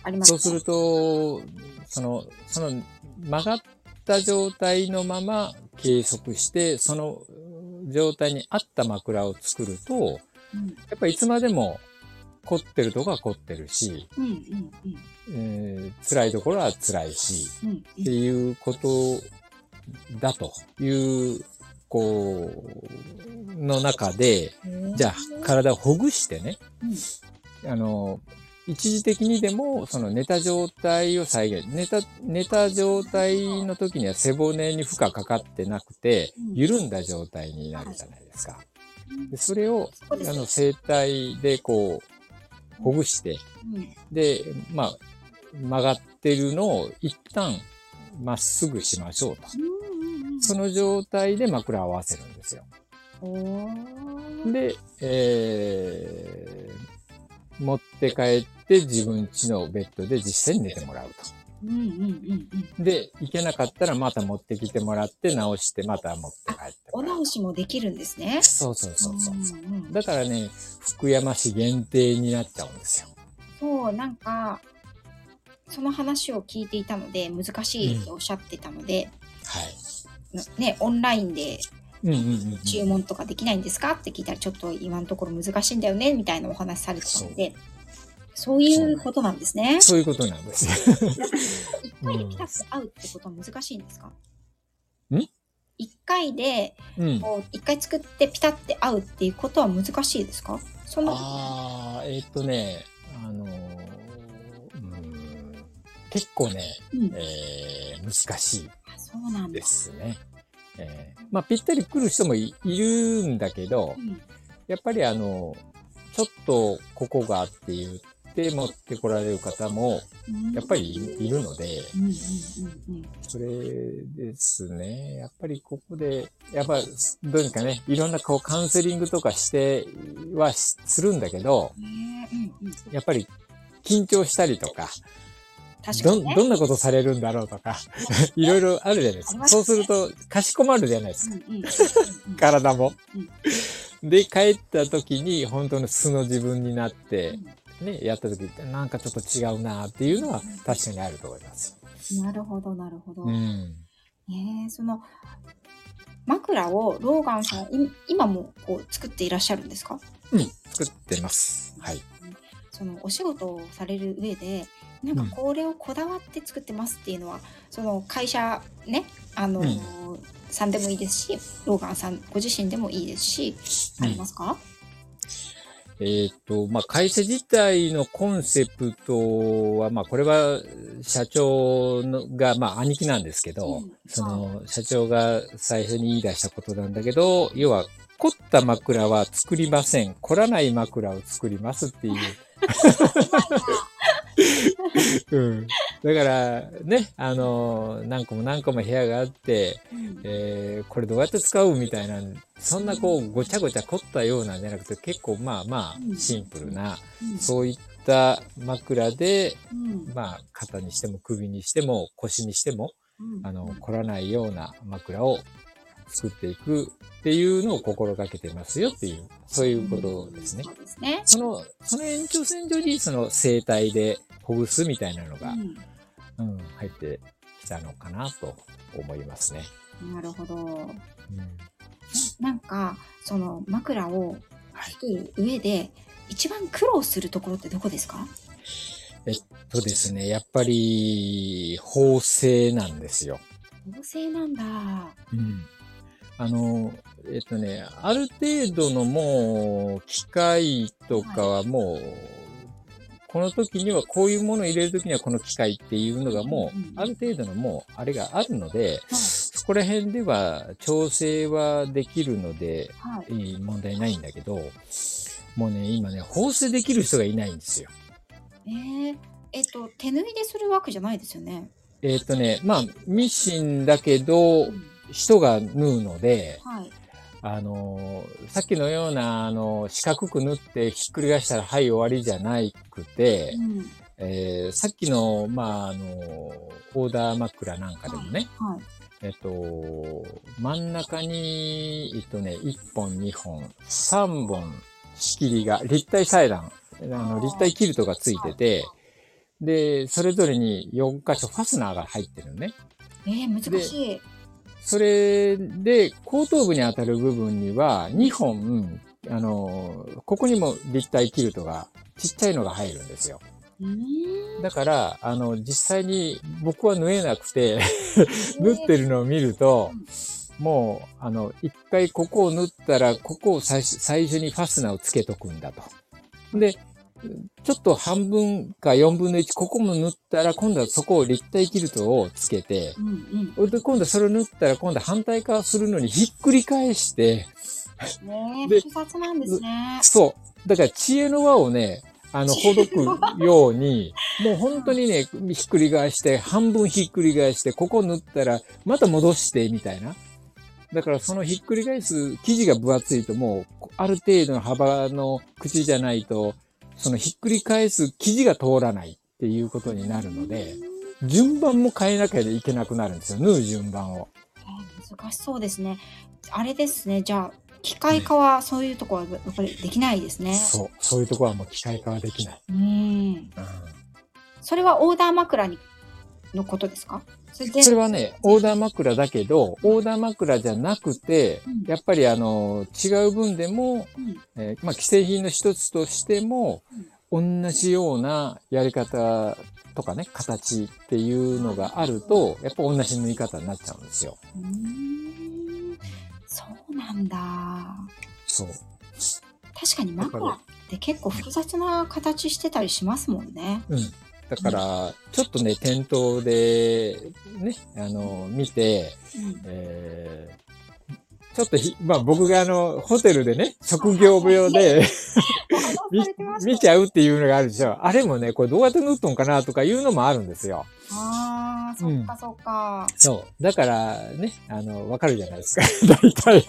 あります、そうすると、その、その曲がった状態のまま計測して、その状態に合った枕を作ると、うん、やっぱりいつまでも凝ってるとこは凝ってるし、うんうんうんえー、辛いところは辛いし、うんうん、っていうことだという、こう、の中で、じゃあ体をほぐしてね、うん、あの、一時的にでも、その寝た状態を再現。寝た、寝た状態の時には背骨に負荷かかってなくて、緩んだ状態になるじゃないですか。でそれを、あの、整体でこう、ほぐして、で、まあ、曲がってるのを一旦まっすぐしましょうと。その状態で枕を合わせるんですよ。で、えー、持って帰って自分家のベッドで実際に寝てもらうと。うんうんうんうん、で、行けなかったらまた持ってきてもらって直してまた持って帰ってお直しもできるんですね。そうそうそうそう。うんうん、だからね、福山市限定になっちゃうんですよ。そう、なんか、その話を聞いていたので、難しいとおっしゃってたので、うん、はい。ね、オンラインで注文とかできないんですか？って聞いたら、ちょっと今のところ難しいんだよね、みたいなお話されてたので、そういうことなんですね。そういうことなんです。一回でピタッと会うってことは難しいんですか？ん？一回で、こう一回作ってピタッて会うっていうことは難しいですか？そのああ、えー、っとね、あのー、結構ね、うん、えー、難しいですね。えー、まあ、ぴったり来る人もいるんだけど、うん、やっぱりあの、ちょっとここがって言って持ってこられる方も、やっぱりいるので、それですね。やっぱりここで、やっぱどうにかね、いろんなこうカウンセリングとかしてはするんだけど、やっぱり緊張したりとか、確かに、ね、ど、どんなことされるんだろうとか、いろいろあるじゃないですか。すね、そうすると、かしこまるじゃないですか。体も。で、帰った時に、本当の素の自分になって、ね、やった時って、なんかちょっと違うなっていうのは確かにあると思います。なるほど、なるほど。うん、えー、その、枕をローガンさん、今もこう作っていらっしゃるんですか？うん、作ってます。はい。そのお仕事をされる上で、なんかこれをこだわって作ってますっていうのは、うん、その会社ねあの、うん、さんでもいいですしローガンさんご自身でもいいですし、ありますか？えっ、と、まあ、会社自体のコンセプトは、まあ、これは社長のが、まあ、兄貴なんですけど、うん、その、社長が最初に言い出したことなんだけど、要は、凝った枕は作りません。凝らない枕を作りますっていう。うん。だから、ね、あの、何個も何個も部屋があって、うん、えー、これどうやって使うみたいな、そんなこう、ごちゃごちゃ凝ったようなんじゃなくて、結構まあまあ、シンプルな、うん、そういった枕で、うん、まあ、肩にしても首にしても腰にしても、あの、凝らないような枕を作っていくっていうのを心がけてますよっていう、そういうことですね。そうですね。その、その延長線上にその生態でほぐすみたいなのが、うん、うん、入ってきたのかなと思いますね。なるほど。うん、なんか、その枕を作る上で、はい、一番苦労するところってどこですか？えっとですね、やっぱり、縫製なんですよ。縫製なんだ。うん。あの、えっとね、ある程度のもう、機械とかはもう、この時にはこういうものを入れる時にはこの機械っていうのがもう、ある程度のもう、あれがあるので、そこら辺では調整はできるので、はい、問題ないんだけど、もうね、今ね、縫製できる人がいないんですよ。えー、えっと、手縫いでするわけじゃないですよね？えっとね、まあ、ミシンだけど、うん、人が縫うので、はい、あの、さっきのような、あの、四角く縫ってひっくり返したら、はい、終わりじゃないくて、うん、えー、さっきの、まあ、あの、オーダー枕なんかでもね、はいはい、えっと、真ん中に、えっとね、1本、2本、3本、仕切りが、立体裁断、あの、立体キルトがついてて、で、それぞれに4箇所ファスナーが入ってるのね。えー、難しい。それで、後頭部に当たる部分には、2本、あの、ここにも立体キルトが、ちっちゃいのが入るんですよ。だから、あの、実際に僕は縫えなくて 縫ってるのを見ると、もう、あの、一回ここを縫ったら、ここを最最初にファスナーをつけとくんだと。で、ちょっと半分か4分の1、ここも縫ったら、今度はそこを立体キルトをつけて、うんうん、で今度それを縫ったら、今度反対側するのにひっくり返して、ねえ、複雑なんですね。そう。だから知恵の輪をね、あの、ほどくように、もう本当にね、ひっくり返して、半分ひっくり返して、ここ縫ったら、また戻して、みたいな。だからそのひっくり返す生地が分厚いともう、ある程度の幅の口じゃないと、そのひっくり返す生地が通らないっていうことになるので、順番も変えなきゃいけなくなるんですよ。縫う順番を。難しそうですね。あれですね。じゃあ、機械化はそういうとこはやっぱりできないですね。そう。そういうとこはもう機械化はできない。うん。うん、それはオーダー枕にのことですか？それはね、オーダー枕だけど、オーダー枕じゃなくて、うん、やっぱりあの、違う分でも、うん、えー、まあ、既製品の一つとしても、うん、同じようなやり方とかね、形っていうのがあると、やっぱ同じ縫い方になっちゃうんですよ。そうなんだ。そう。確かに枕って結構複雑な形してたりしますもんね。うん。だから、ちょっとね、店頭で、ね、あの、見て、うん、えー、ちょっとひ、まあ僕があの、ホテルでね、職業病で 見、見ちゃうっていうのがあるでしょ。あれもね、これどうやって縫っとんかなとかいうのもあるんですよ。ああ、そっかそっか、うん、そう。だからね、あの、わかるじゃないですか。大体。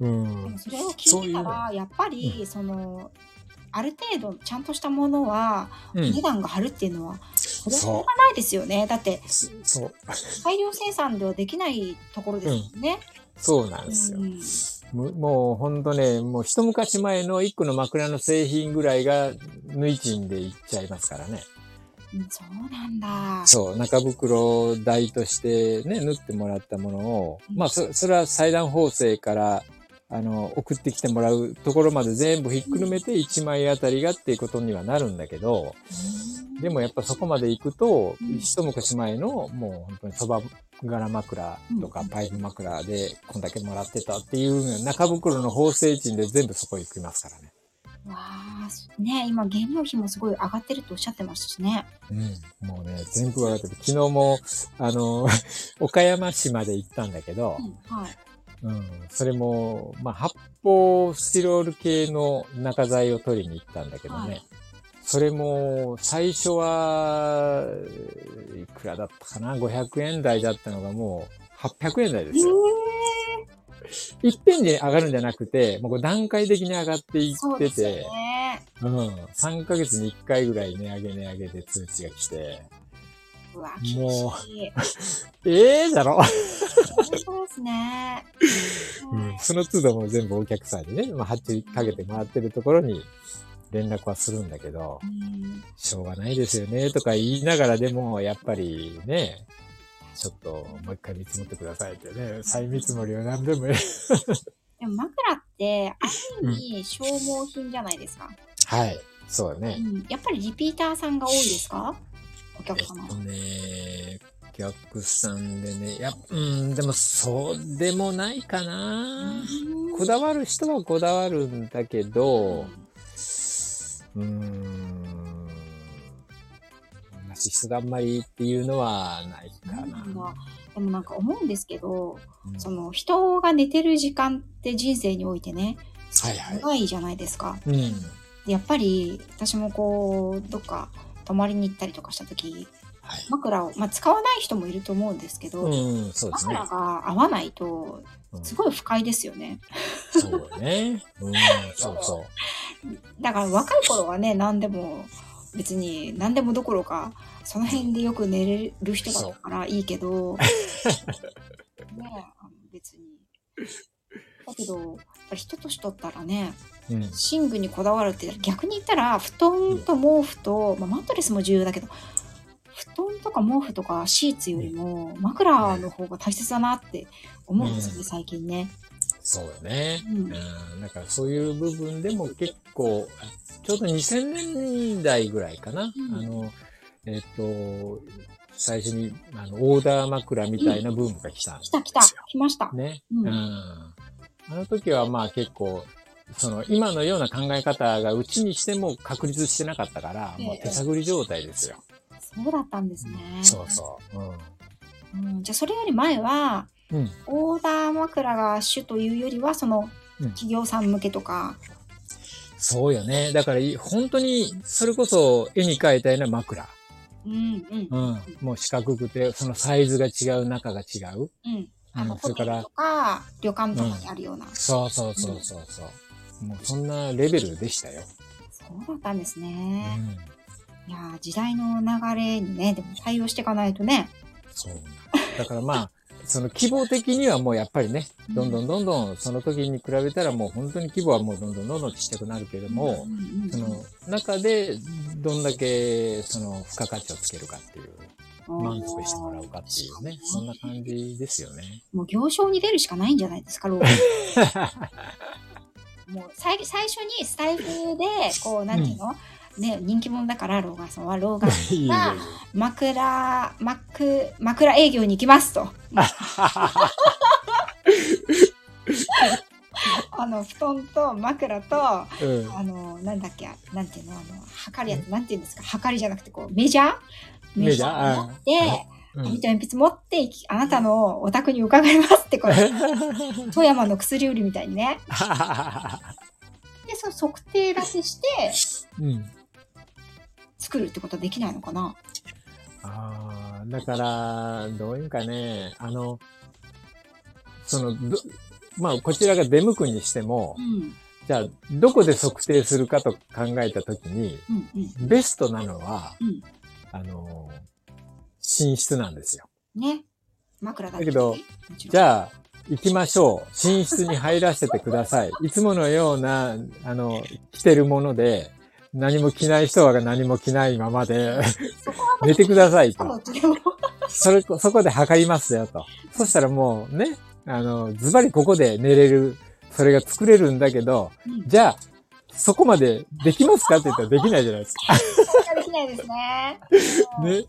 うん、それを聞いたら、やっぱり、その、ある程度ちゃんとしたものは値段が張るっていうのは、それはしょうがないですよね。だって、そう大量生産ではできないところですよね。うん、そうなんですよ。うん、もうほんとね、もう一昔前の一個の枕の製品ぐらいが縫い賃でいっちゃいますからね。そうなんだ。そう、中袋代としてね、縫ってもらったものを、まあそ、それは裁断縫製からあの、送ってきてもらうところまで全部ひっくるめて1枚あたりがっていうことにはなるんだけど、でもやっぱそこまで行くと、一昔前のもう本当にそば柄枕とかパイプ枕でこんだけもらってたっていう中袋の縫製賃で全部そこ行きますからね。わあ、ね今原料費もすごい上がってるとおっしゃってましたしね。うん、もうね、全部上がってる。昨日も、あの、岡山市まで行ったんだけど、うん、はい。うん、それも、まあ、発泡スチロール系の中材を取りに行ったんだけどね。はい、それも、最初は、いくらだったかな ?500 円台だったのがもう、800円台ですよ。いっぺんに上がるんじゃなくて、もう段階的に上がっていってて、ね、うん。3ヶ月に1回ぐらい値上げ値上げで通知が来て、もう、え えー、だろ。そうですね。うん、その都度も全部お客さんにね、まあ、発注かけてもらってるところに連絡はするんだけど、しょうがないですよね、とか言いながらでも、やっぱりね、ちょっともう一回見積もってくださいってね、再見積もりは何でもいい。でも枕って、ある意味消耗品じゃないですか。うん、はい。そうだね、うん。やっぱりリピーターさんが多いですか？お客様。えっとね、お客さんでね、や、うん、でもそうでもないかな。こだわる人はこだわるんだけど、うん。なしすがんまりっていうのはないかな。でもなんか思うんですけど、うんその人が寝てる時間って人生においてね、はいはい長いじゃないですか。うん。でやっぱり私もこう、どっか泊まりに行ったりとかした時、はい。枕を、まあ、使わない人もいると思うんですけど、うん、ね枕。が合わないと、うんすごい不快ですよね。そうね。うん、そうそ だから若い頃はね、何でも、別に何でもどころか、その辺でよく寝れる人だったからいいけど、ね別に。だけど、ぱり人年取ったらね、う。うん。寝具にこだわるって逆に言ったら、布団と毛布と、まあ、マットレスも重要だけど、布団とか毛布とかシーツよりも枕の方が大切だなって思うんですよね、うん最近ね。そうよね。うんうん。だからそういう部分でも結構、あちょうど2000年代ぐらいかな。んあの、えっ、と、最初にあのオーダー枕みたいなブームが来たんですよ。来た来た、来ました。ね。ううんん。あの時はまあ結構、その今のような考え方がうちにしても確立してなかったから、ええもう手探り状態ですよ。そうだったんですね。そうそう。うん、じゃあそれより前は、うん。うん。オーダー枕が主というよりは、そのうん企業さん向けとか、そうよね。だからい本当にそれこそ絵に描いたような枕。うんうんうん。もう四角くて、そのサイズが違う、中が違う。うん。あの、うんそれからとか旅館とかにあるような。そうそうそうそうそう。もうそんなレベルでしたよ。そうだったんですうね。ん。いやー時代の流れにね、でも対応していかないとね。そう。だからまあ、その規模的にはもうやっぱりね、どんどんどんどんその時に比べたらもう本当に規模はもうどんどんどんどんちっちゃくなるけれども、うんうんうんその中でどんだけその付加価値をつけるかっていう、満足してもらうかっていうね、そんな感じですよね。もう行商に出るしかないんじゃないですか、ローガ もう最最初にスタイフで、こう、なんていうの、ね、人気者だから、ローガンさんは、ローガン いいねが枕、枕、枕営業に行きますと。あの、布団と枕と、うん。あの、なんだっけ、なんていうの、あの、測るやつ、なんていうんですか、測りじゃなくて、こう、メジャー？メジャー？持って、うん紙と鉛筆持ってあなたのお宅に伺いますって、これ、富山の薬売りみたいにね。で、その測定だけして、うん。作るってことはできないのかな？ああ、だから、どういうかね、あの、その、どまあ、こちらが出向くにしてもう、ん。じゃあ、どこで測定するかと考えたときに、うんうん。ベストなのは、うんあの、寝室なんですよ。ね。枕だだけど、じあ、ゃあ、行きましょう。寝室に入らせてください。いつものような、あの、着てるもので、何も着ない人は何も着ないままで、寝てください多と。分それをそこで測りますよと。そしたらもうね、あの、ズバリここで寝れる、それが作れるんだけど、うんじゃあ、そこまでできますかって言ったらできないじゃないですか。できないですね。ね。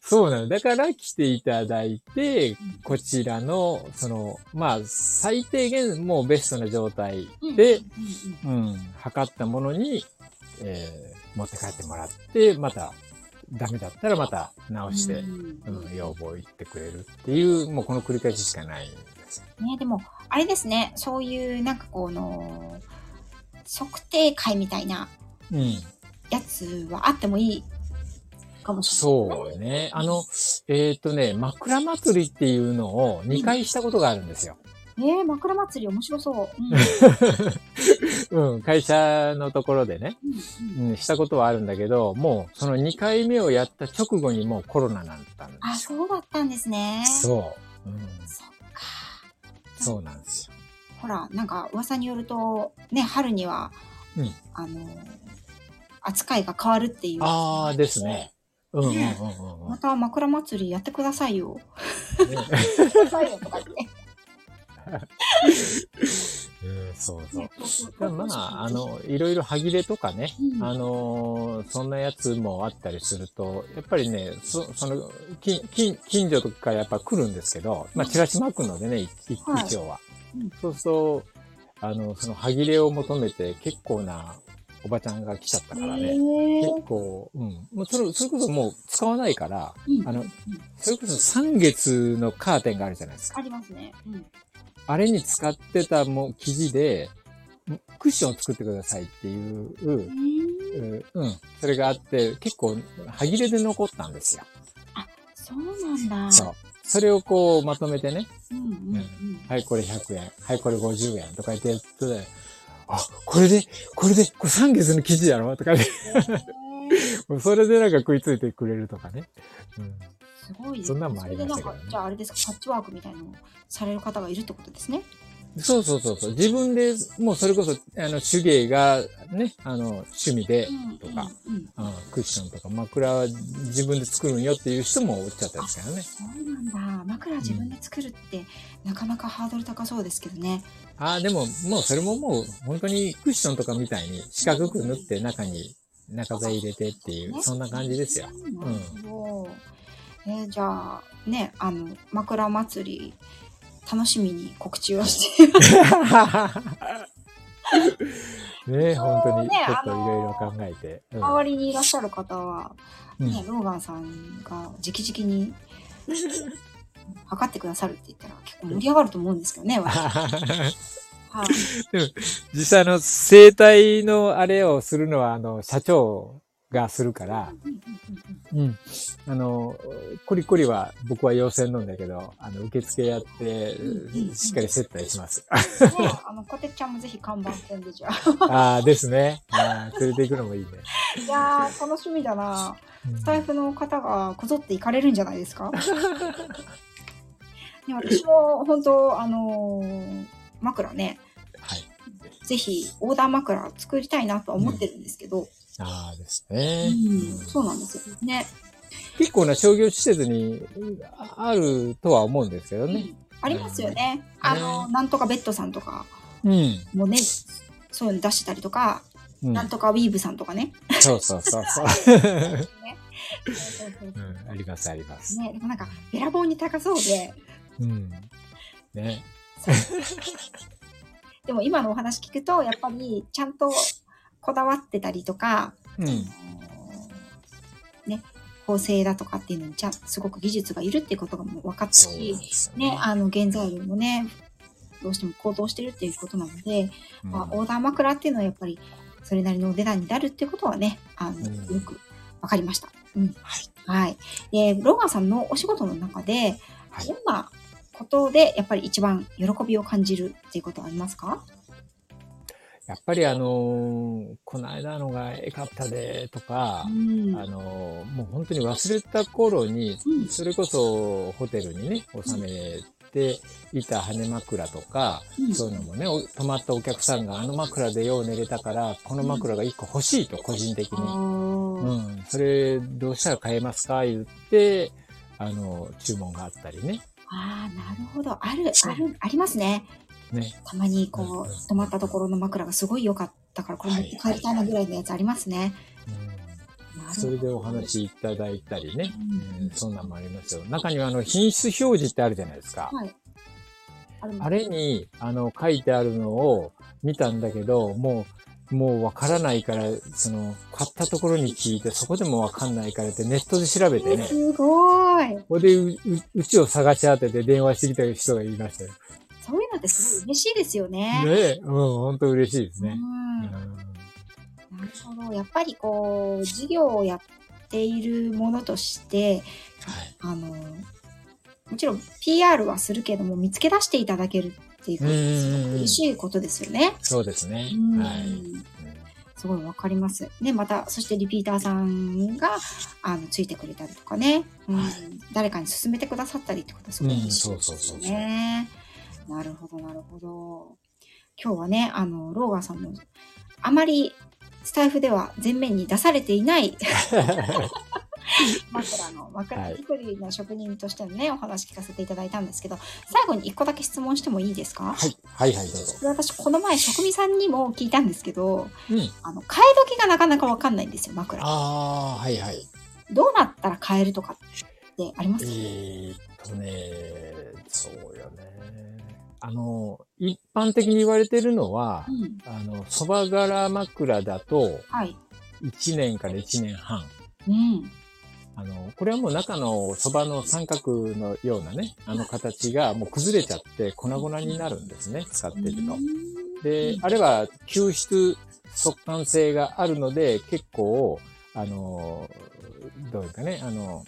そうなの。だから来ていただいて、こちらの、その、まあ、最低限もうベストな状態うんで、うん測ったものに、えー持って帰ってもらって、また、ダメだったらまた直して、うんうん、要望言ってくれるっていう、もうこの繰り返ししかないんですよ。ね、でも、あれですね、そういう、なんかこの、測定会みたいなうん。やつはあってもいいかもしれない。そうね。あの、えっ、とね、枕祭りっていうのを2回したことがあるんですよ。えー、枕祭り面白そう。うん うん、会社のところでね、うんうんうん、したことはあるんだけど、もうその2回目をやった直後にもうコロナになったんであ、すよ。そうだったんですね。そう。うん、そっか。そうなんですよ。ほら、なんか噂によると、ね、春には、うんあの、扱いが変わるっていう。ああですね。うんうんうんねうんうんまた枕祭りやってくださいよ。ねやってくださいよとか言って。うんそうそう。ねでもまあ、あ、の、いろいろ歯切れとかね、うんあのーそんなやつもあったりすると、やっぱりね、そその、近、近、近所とかやっぱ来るんですけど、まあ、チラシ巻くのでね、いいはい一応は。うんそうすると、あの、その歯切れを求めて結構なおばちゃんが来ちゃったからね。結構、うん。もうそれ、それこそもう使わないから、うん、あの、それこそ3月のカーテンがあるじゃないですか。ありますね。うん。あれに使ってたもう生地で、クッションを作ってくださいっていう、ううん、それがあって、結構、歯切れで残ったんですよ。あ、そうなんだ。そう。それをこうまとめてね、うんうんうん、はい、これ100円、はい、これ50円とか言って、あ、これで、これで、これ3月の生地やろとかね。それでなんか食いついてくれるとかね。うん、すごいですね。そんなんもありましたけど、ね、じゃああれですか、パッチワークみたいなのをされる方がいるってことですね。そうそうそうそう。自分で、もうそれこそ、あの、手芸がね、あの、趣味でとか、うんうんうん、クッションとか枕は自分で作るんよっていう人もおっちゃったんですけどね。そうなんだ。枕自分で作るって、なかなかハードル高そうですけどね。ああ、でも、もうそれももう、本当にクッションとかみたいに四角く縫って中に中材入れてっていう、そんな感じですよ。うん。えー、じゃあ、ね、あの、枕祭り、楽しみに告知をしています。ね本当にちょっといろいろ考えて、うん、周りにいらっしゃる方は、ね、うん、ローガンさんが直々に 測ってくださるって言ったら結構盛り上がると思うんですけどね、はい、でも実際の生態のあれをするのはあの社長がするから、うん。あの、コリコリは僕は陽性なんだけど、あの、受付やって、しっかり接待します。ねあの、コテちゃんもぜひ看板店でじゃ あ。ああ、ですね。あ連れて行くのもいいね。いやー、楽しみだな。スタイフの方がこぞって行かれるんじゃないですか？ね、私も本当、あのー、枕ね、はい、ぜひオーダー枕作りたいなとは思ってるんですけど、うんああですね、うん。そうなんですよね。結構な商業施設にあるとは思うんですけどね。うん、ありますよね。あの、なんとかベッドさんとかもね、そういうの出してたりとか、うん、なんとかウィーブさんとかね。そうそうそうそう。ありますあります。ね、でもなんか、べらぼうに高そうで。うん。ね。でも今のお話聞くと、やっぱりちゃんとこだわってたりとか、うん、ね、縫製だとかっていうのにちゃすごく技術がいるっていうことがもう分かったし、ね、ね、あの原材料もねどうしても高騰してるっていうことなので、うん、まあ、オーダー枕っていうのはやっぱりそれなりのお値段になるっていうことはねあの、うん、よく分かりました。うん、はい、はい。でローガンさんのお仕事の中で、どんなことでやっぱり一番喜びを感じるっていうことはありますか？やっぱりあのー、この間のがえかったでとか、うん、あのー、もう本当に忘れた頃に、うん、それこそホテルにね、収めていた羽枕とか、うん、そういうのもね、泊まったお客さんがあの枕でよう寝れたから、この枕が一個欲しいと、個人的に。うん。それどうしたら買えますか？言って、あの、注文があったりね。ああ、なるほど。ある、ある、ありますね。ね、たまにこう、泊まったところの枕がすごい良かったから、これ持って帰りたいなぐらいのやつありますね。それでお話いただいたりね、うん、そんなんもありますよ。中にはあの品質表示ってあるじゃないですか。はい、あれにあの書いてあるのを見たんだけど、もう、もうわからないから、その、買ったところに聞いて、そこでもわかんないからってネットで調べてね。すごい。これでううちを探し当てて電話してきた人がいましたよ。そういうのってすごい嬉しいですよね。ねうん、本当嬉しいですね。うん。なるほど。やっぱりこう、事業をやっているものとして、はい、あの、もちろん PR はするけども、見つけ出していただけるっていうことすごく嬉しいことですよね。そうですね。はい。すごいわかります。ね、また、そしてリピーターさんが、あの、ついてくれたりとかね、うん、はい、誰かに勧めてくださったりってことはすごい嬉しいですよね。なるほど、なるほど。今日はね、あの、ローガンさんの、あまりスタイフでは前面に出されていない 枕の枕作りの職人としてのね、はい、お話聞かせていただいたんですけど最後に一個だけ質問してもいいですか？はいはいはいどうぞ。私この前職人さんにも聞いたんですけど、うん、あの替え時がなかなかわかんないんですよ枕。ああはいはい。どうなったら変えるとかってあります？かえー、っとねそうよねあの、一般的に言われてるのは、うん。あの、そば柄枕だと、はい。1年から1年半。うん。あの、これはもう中のそばの三角のようなね、あの形がもう崩れちゃって粉々になるんですね、使ってると。で、あれは吸湿速乾性があるので、結構、あの、どういうかね、あの、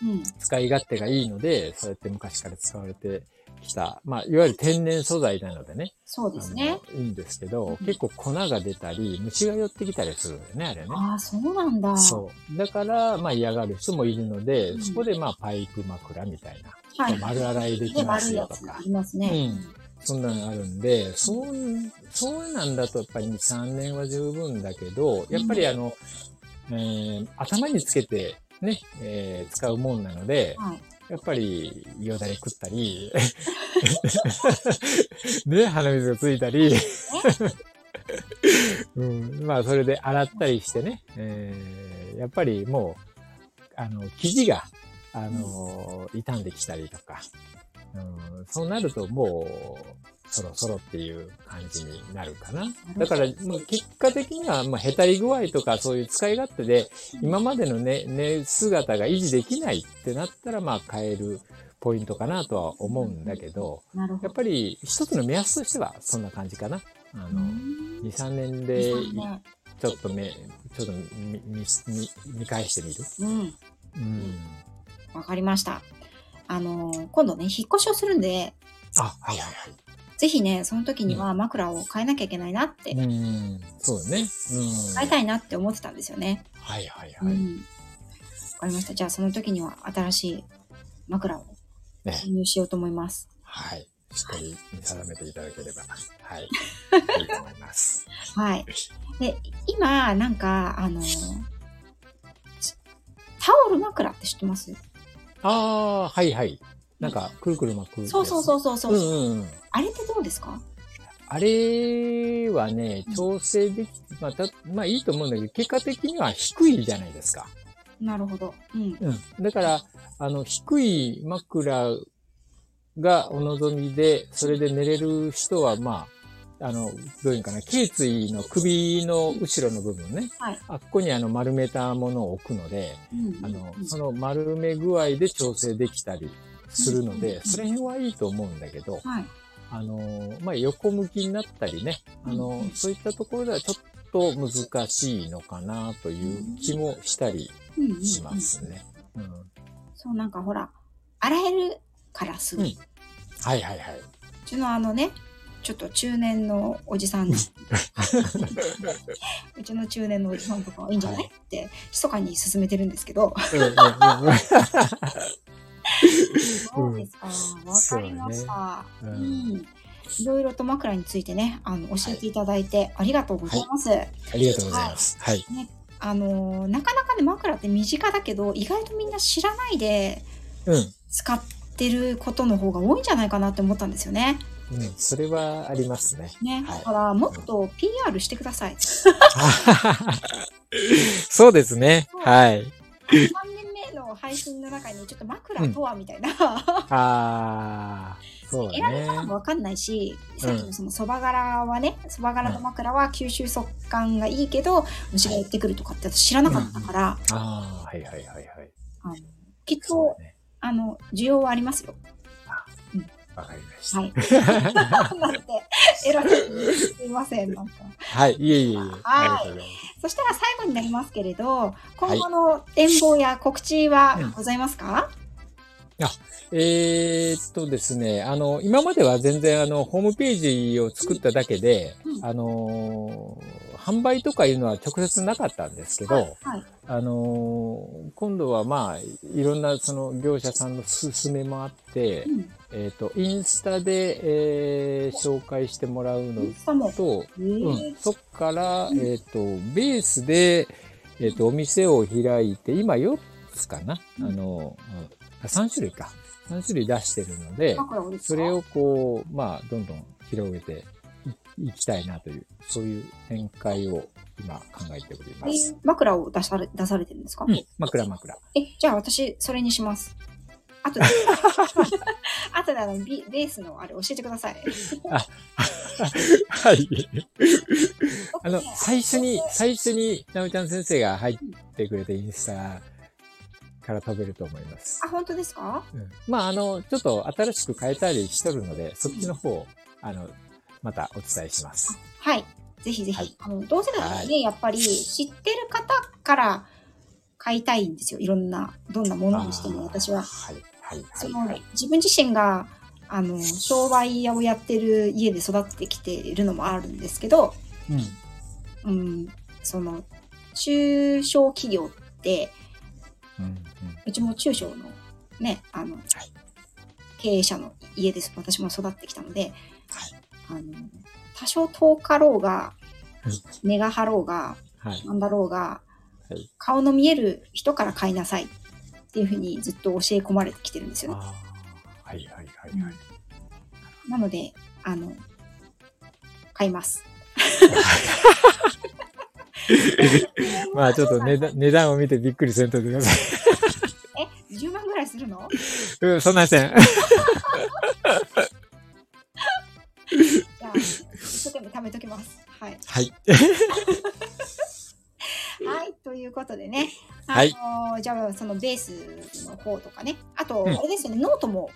うん。使い勝手がいいので、そうやって昔から使われてきた、まあ、いわゆる天然素材なのでね、そうですね。いいんですけど、うん結構粉が出たり、虫が寄ってきたりするんだよね、あれね。ああ、そうなんだ。そう。だから、まあ嫌がる人もいるので、うんそこでまあパイプ枕みたいな。はい。丸洗いできね、ますよとかつあ。りますね。そんなのあるんで、そう、そうなんだとやっぱり2、3年は十分だけど、やっぱりあの、えー頭につけてね、えー使うもんなので、はい。やっぱり、よだれ食ったり、ね、鼻水がついたり、うん、まあ、それで洗ったりしてね、えーやっぱりもう、あの、生地が、あの、傷んできたりとか、うん、そうなるともう、そろそろっていう感じになるかな。だから、もう結果的には、まあ、へたり具合とかそういう使い勝手で、今までのね、ね、姿が維持できないってなったら、まあ変えるポイントかなとは思うんだけど、なるほど。やっぱり一つの目安としてはそんな感じかな。あの、2、3年で2 3年ちょっと目、ちょっと見、見、見見返してみる？うん。うん。わかりました。あのー今度ね、引っ越しをするんで、あ、はいはいぜひね、その時には枕を変えなきゃいけないなって、はい。うん。そうだね。うん。変えたいなって思ってたんですよね。はいはいはい。うん。わかりました。じゃあその時には新しい枕をね。購入しようと思います。はい。しっかり見定めていただければ、はい。いいと思います。はい。で、今、なんか、あのータオル枕って知ってます？ああ、はいはい。なんか、くるくる巻く。そうそうそうそうそう、うんうんうん。あれってどうですか？あれはね、調整でき、まあ、た、まあいいと思うんだけど、結果的には低いじゃないですか。なるほど。うん。うん。だから、あの、低い枕がお望みで、それで寝れる人は、まあ、あの、どういうのかな、頸椎の首の後ろの部分ね。はいあっこにあの丸めたものを置くので、うんあの、その丸め具合で調整できたりするので、それ辺はいいと思うんだけど、はい。あの、まあ、横向きになったりね、あのうん、そういったところではちょっと難しいのかなという気もしたりしますね。うん。そう、なんかほら、洗えるからすぐ。ううんはいはいはい。ちのあのね、ちょっと中年のおじさん、うちの中年のおじさんとかはいいんじゃない、はいって、密かに勧めてるんですけど、そうですか。わかりました。いろいろと枕についてね、あの、教えていただいてありがとうございます。ありがとうございます。はい。あのー、なかなかね、枕って身近だけど、意外とみんな知らないでうん。使ってることの方が多いんじゃないかなって思ったんですよね。うん。それはありますね。ね。はいだから、もっと PR してください。そうですね。はい。3年目の配信の中にちょっと枕とはみたいな、ああ、そうだ選びね。方もわかんないし、さっきのそのそば柄はね、そば柄の枕は吸収速乾がいいけど、虫が寄ってくるとかって私知らなかったから、ああ、はいはいはいはい。あのきっと、ね。あの、需要はありますよ。わかりました。はい。なんて、偉い。すいません、なんか。はい。いえいえいえ。ありがとうござい。そしたら最後になりますけれど、今後の展望や告知はございますか、えーっとですね、あの、今までは全然あの、ホームページを作っただけで、うんあのー販売とかいうのは直接なかったんですけど、はい。あのー今度はまあ、いろんなその業者さんの勧めもあって、うん。えーっと、インスタで、えー紹介してもらうの。と、えうーん、そっから、うんえっ、と、ベースで、えっ、と、お店を開いて、今4つかな、うんあの、うん、3種類か。3種類出してるので、それをこう、まあ、どんどん広げていいきたいなという、そういう展開を今考えております。えー枕を出され、出されてるんですか、うん、枕枕。え、じゃあ私、それにします。あとで、あとであのビベースのあれ教えてください。はい。あの、最初に、最初に、なおちゃん先生が入ってくれてインスタから飛べると思います。あ、本当ですか？うん、まあ、あの、ちょっと新しく変えたりしとるので、そっちの方、あの、またお伝えします。はい。ぜひぜひ。はいあのどうせだったらね、はやっぱり知ってる方から買いたいんですよ。いろんな、どんなものにしても私は。はい、はい、その、はい、はい。自分自身が、あの、商売屋をやってる家で育ってきているのもあるんですけど、うん。うん、その、中小企業って、うん、うん。うちも中小のね、あの、経営者の家です。私も育ってきたので、あの、多少遠かろうがうん、根が張ろうが、はい。なんだろうが、はい顔の見える人から買いなさいっていうふうにずっと教え込まれてきてるんですよね。はい、はい、はい、はい。なので、あの、買います。まあ、ちょっと値段、値段を見てびっくりせんといてくださえ、10万ぐらいするの？い。うん、そんなんせん。じゃあ、一生懸命貯めときます。はい。はい。はい、ということでね。あのはいじゃあ、そのベースの方とかね。あと、うんあれですよね、ノートも、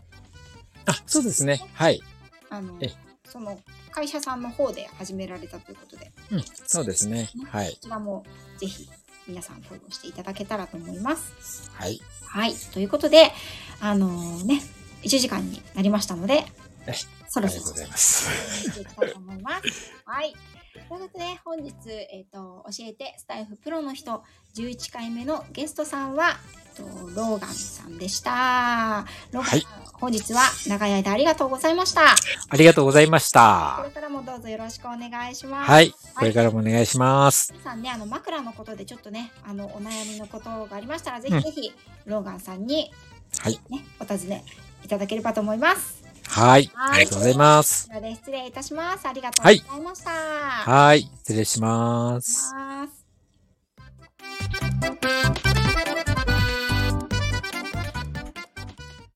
あ、そうですね。はい。あのえ、その、会社さんの方で始められたということで、うん、そうですね。はいこ。ちらもぜひ皆さんフォローしていただけたらと思います。はい。はい。ということで、あのね、1時間になりましたのでえ、そろそろありがとうございます。行っていきたいと思います。はい。ということで、本日、えっ、と、教えてスタイフプロの人、11回目のゲストさんは、えっと、ローガンさんでした。ローガンはい本日は長い間ありがとうございました。ありがとうございましこたれ。からもどうぞよろしくお願いします。はい。これからもお願いします。皆さんね、あの枕のことでちょっとね、あのお悩みのことがありましたら、ぜひぜひ、ローガンさんに、はい。ね、お尋ねいただければと思います。はい。ありがとうございます。で失礼いたします。ありがとうございました。はい。はい失礼します。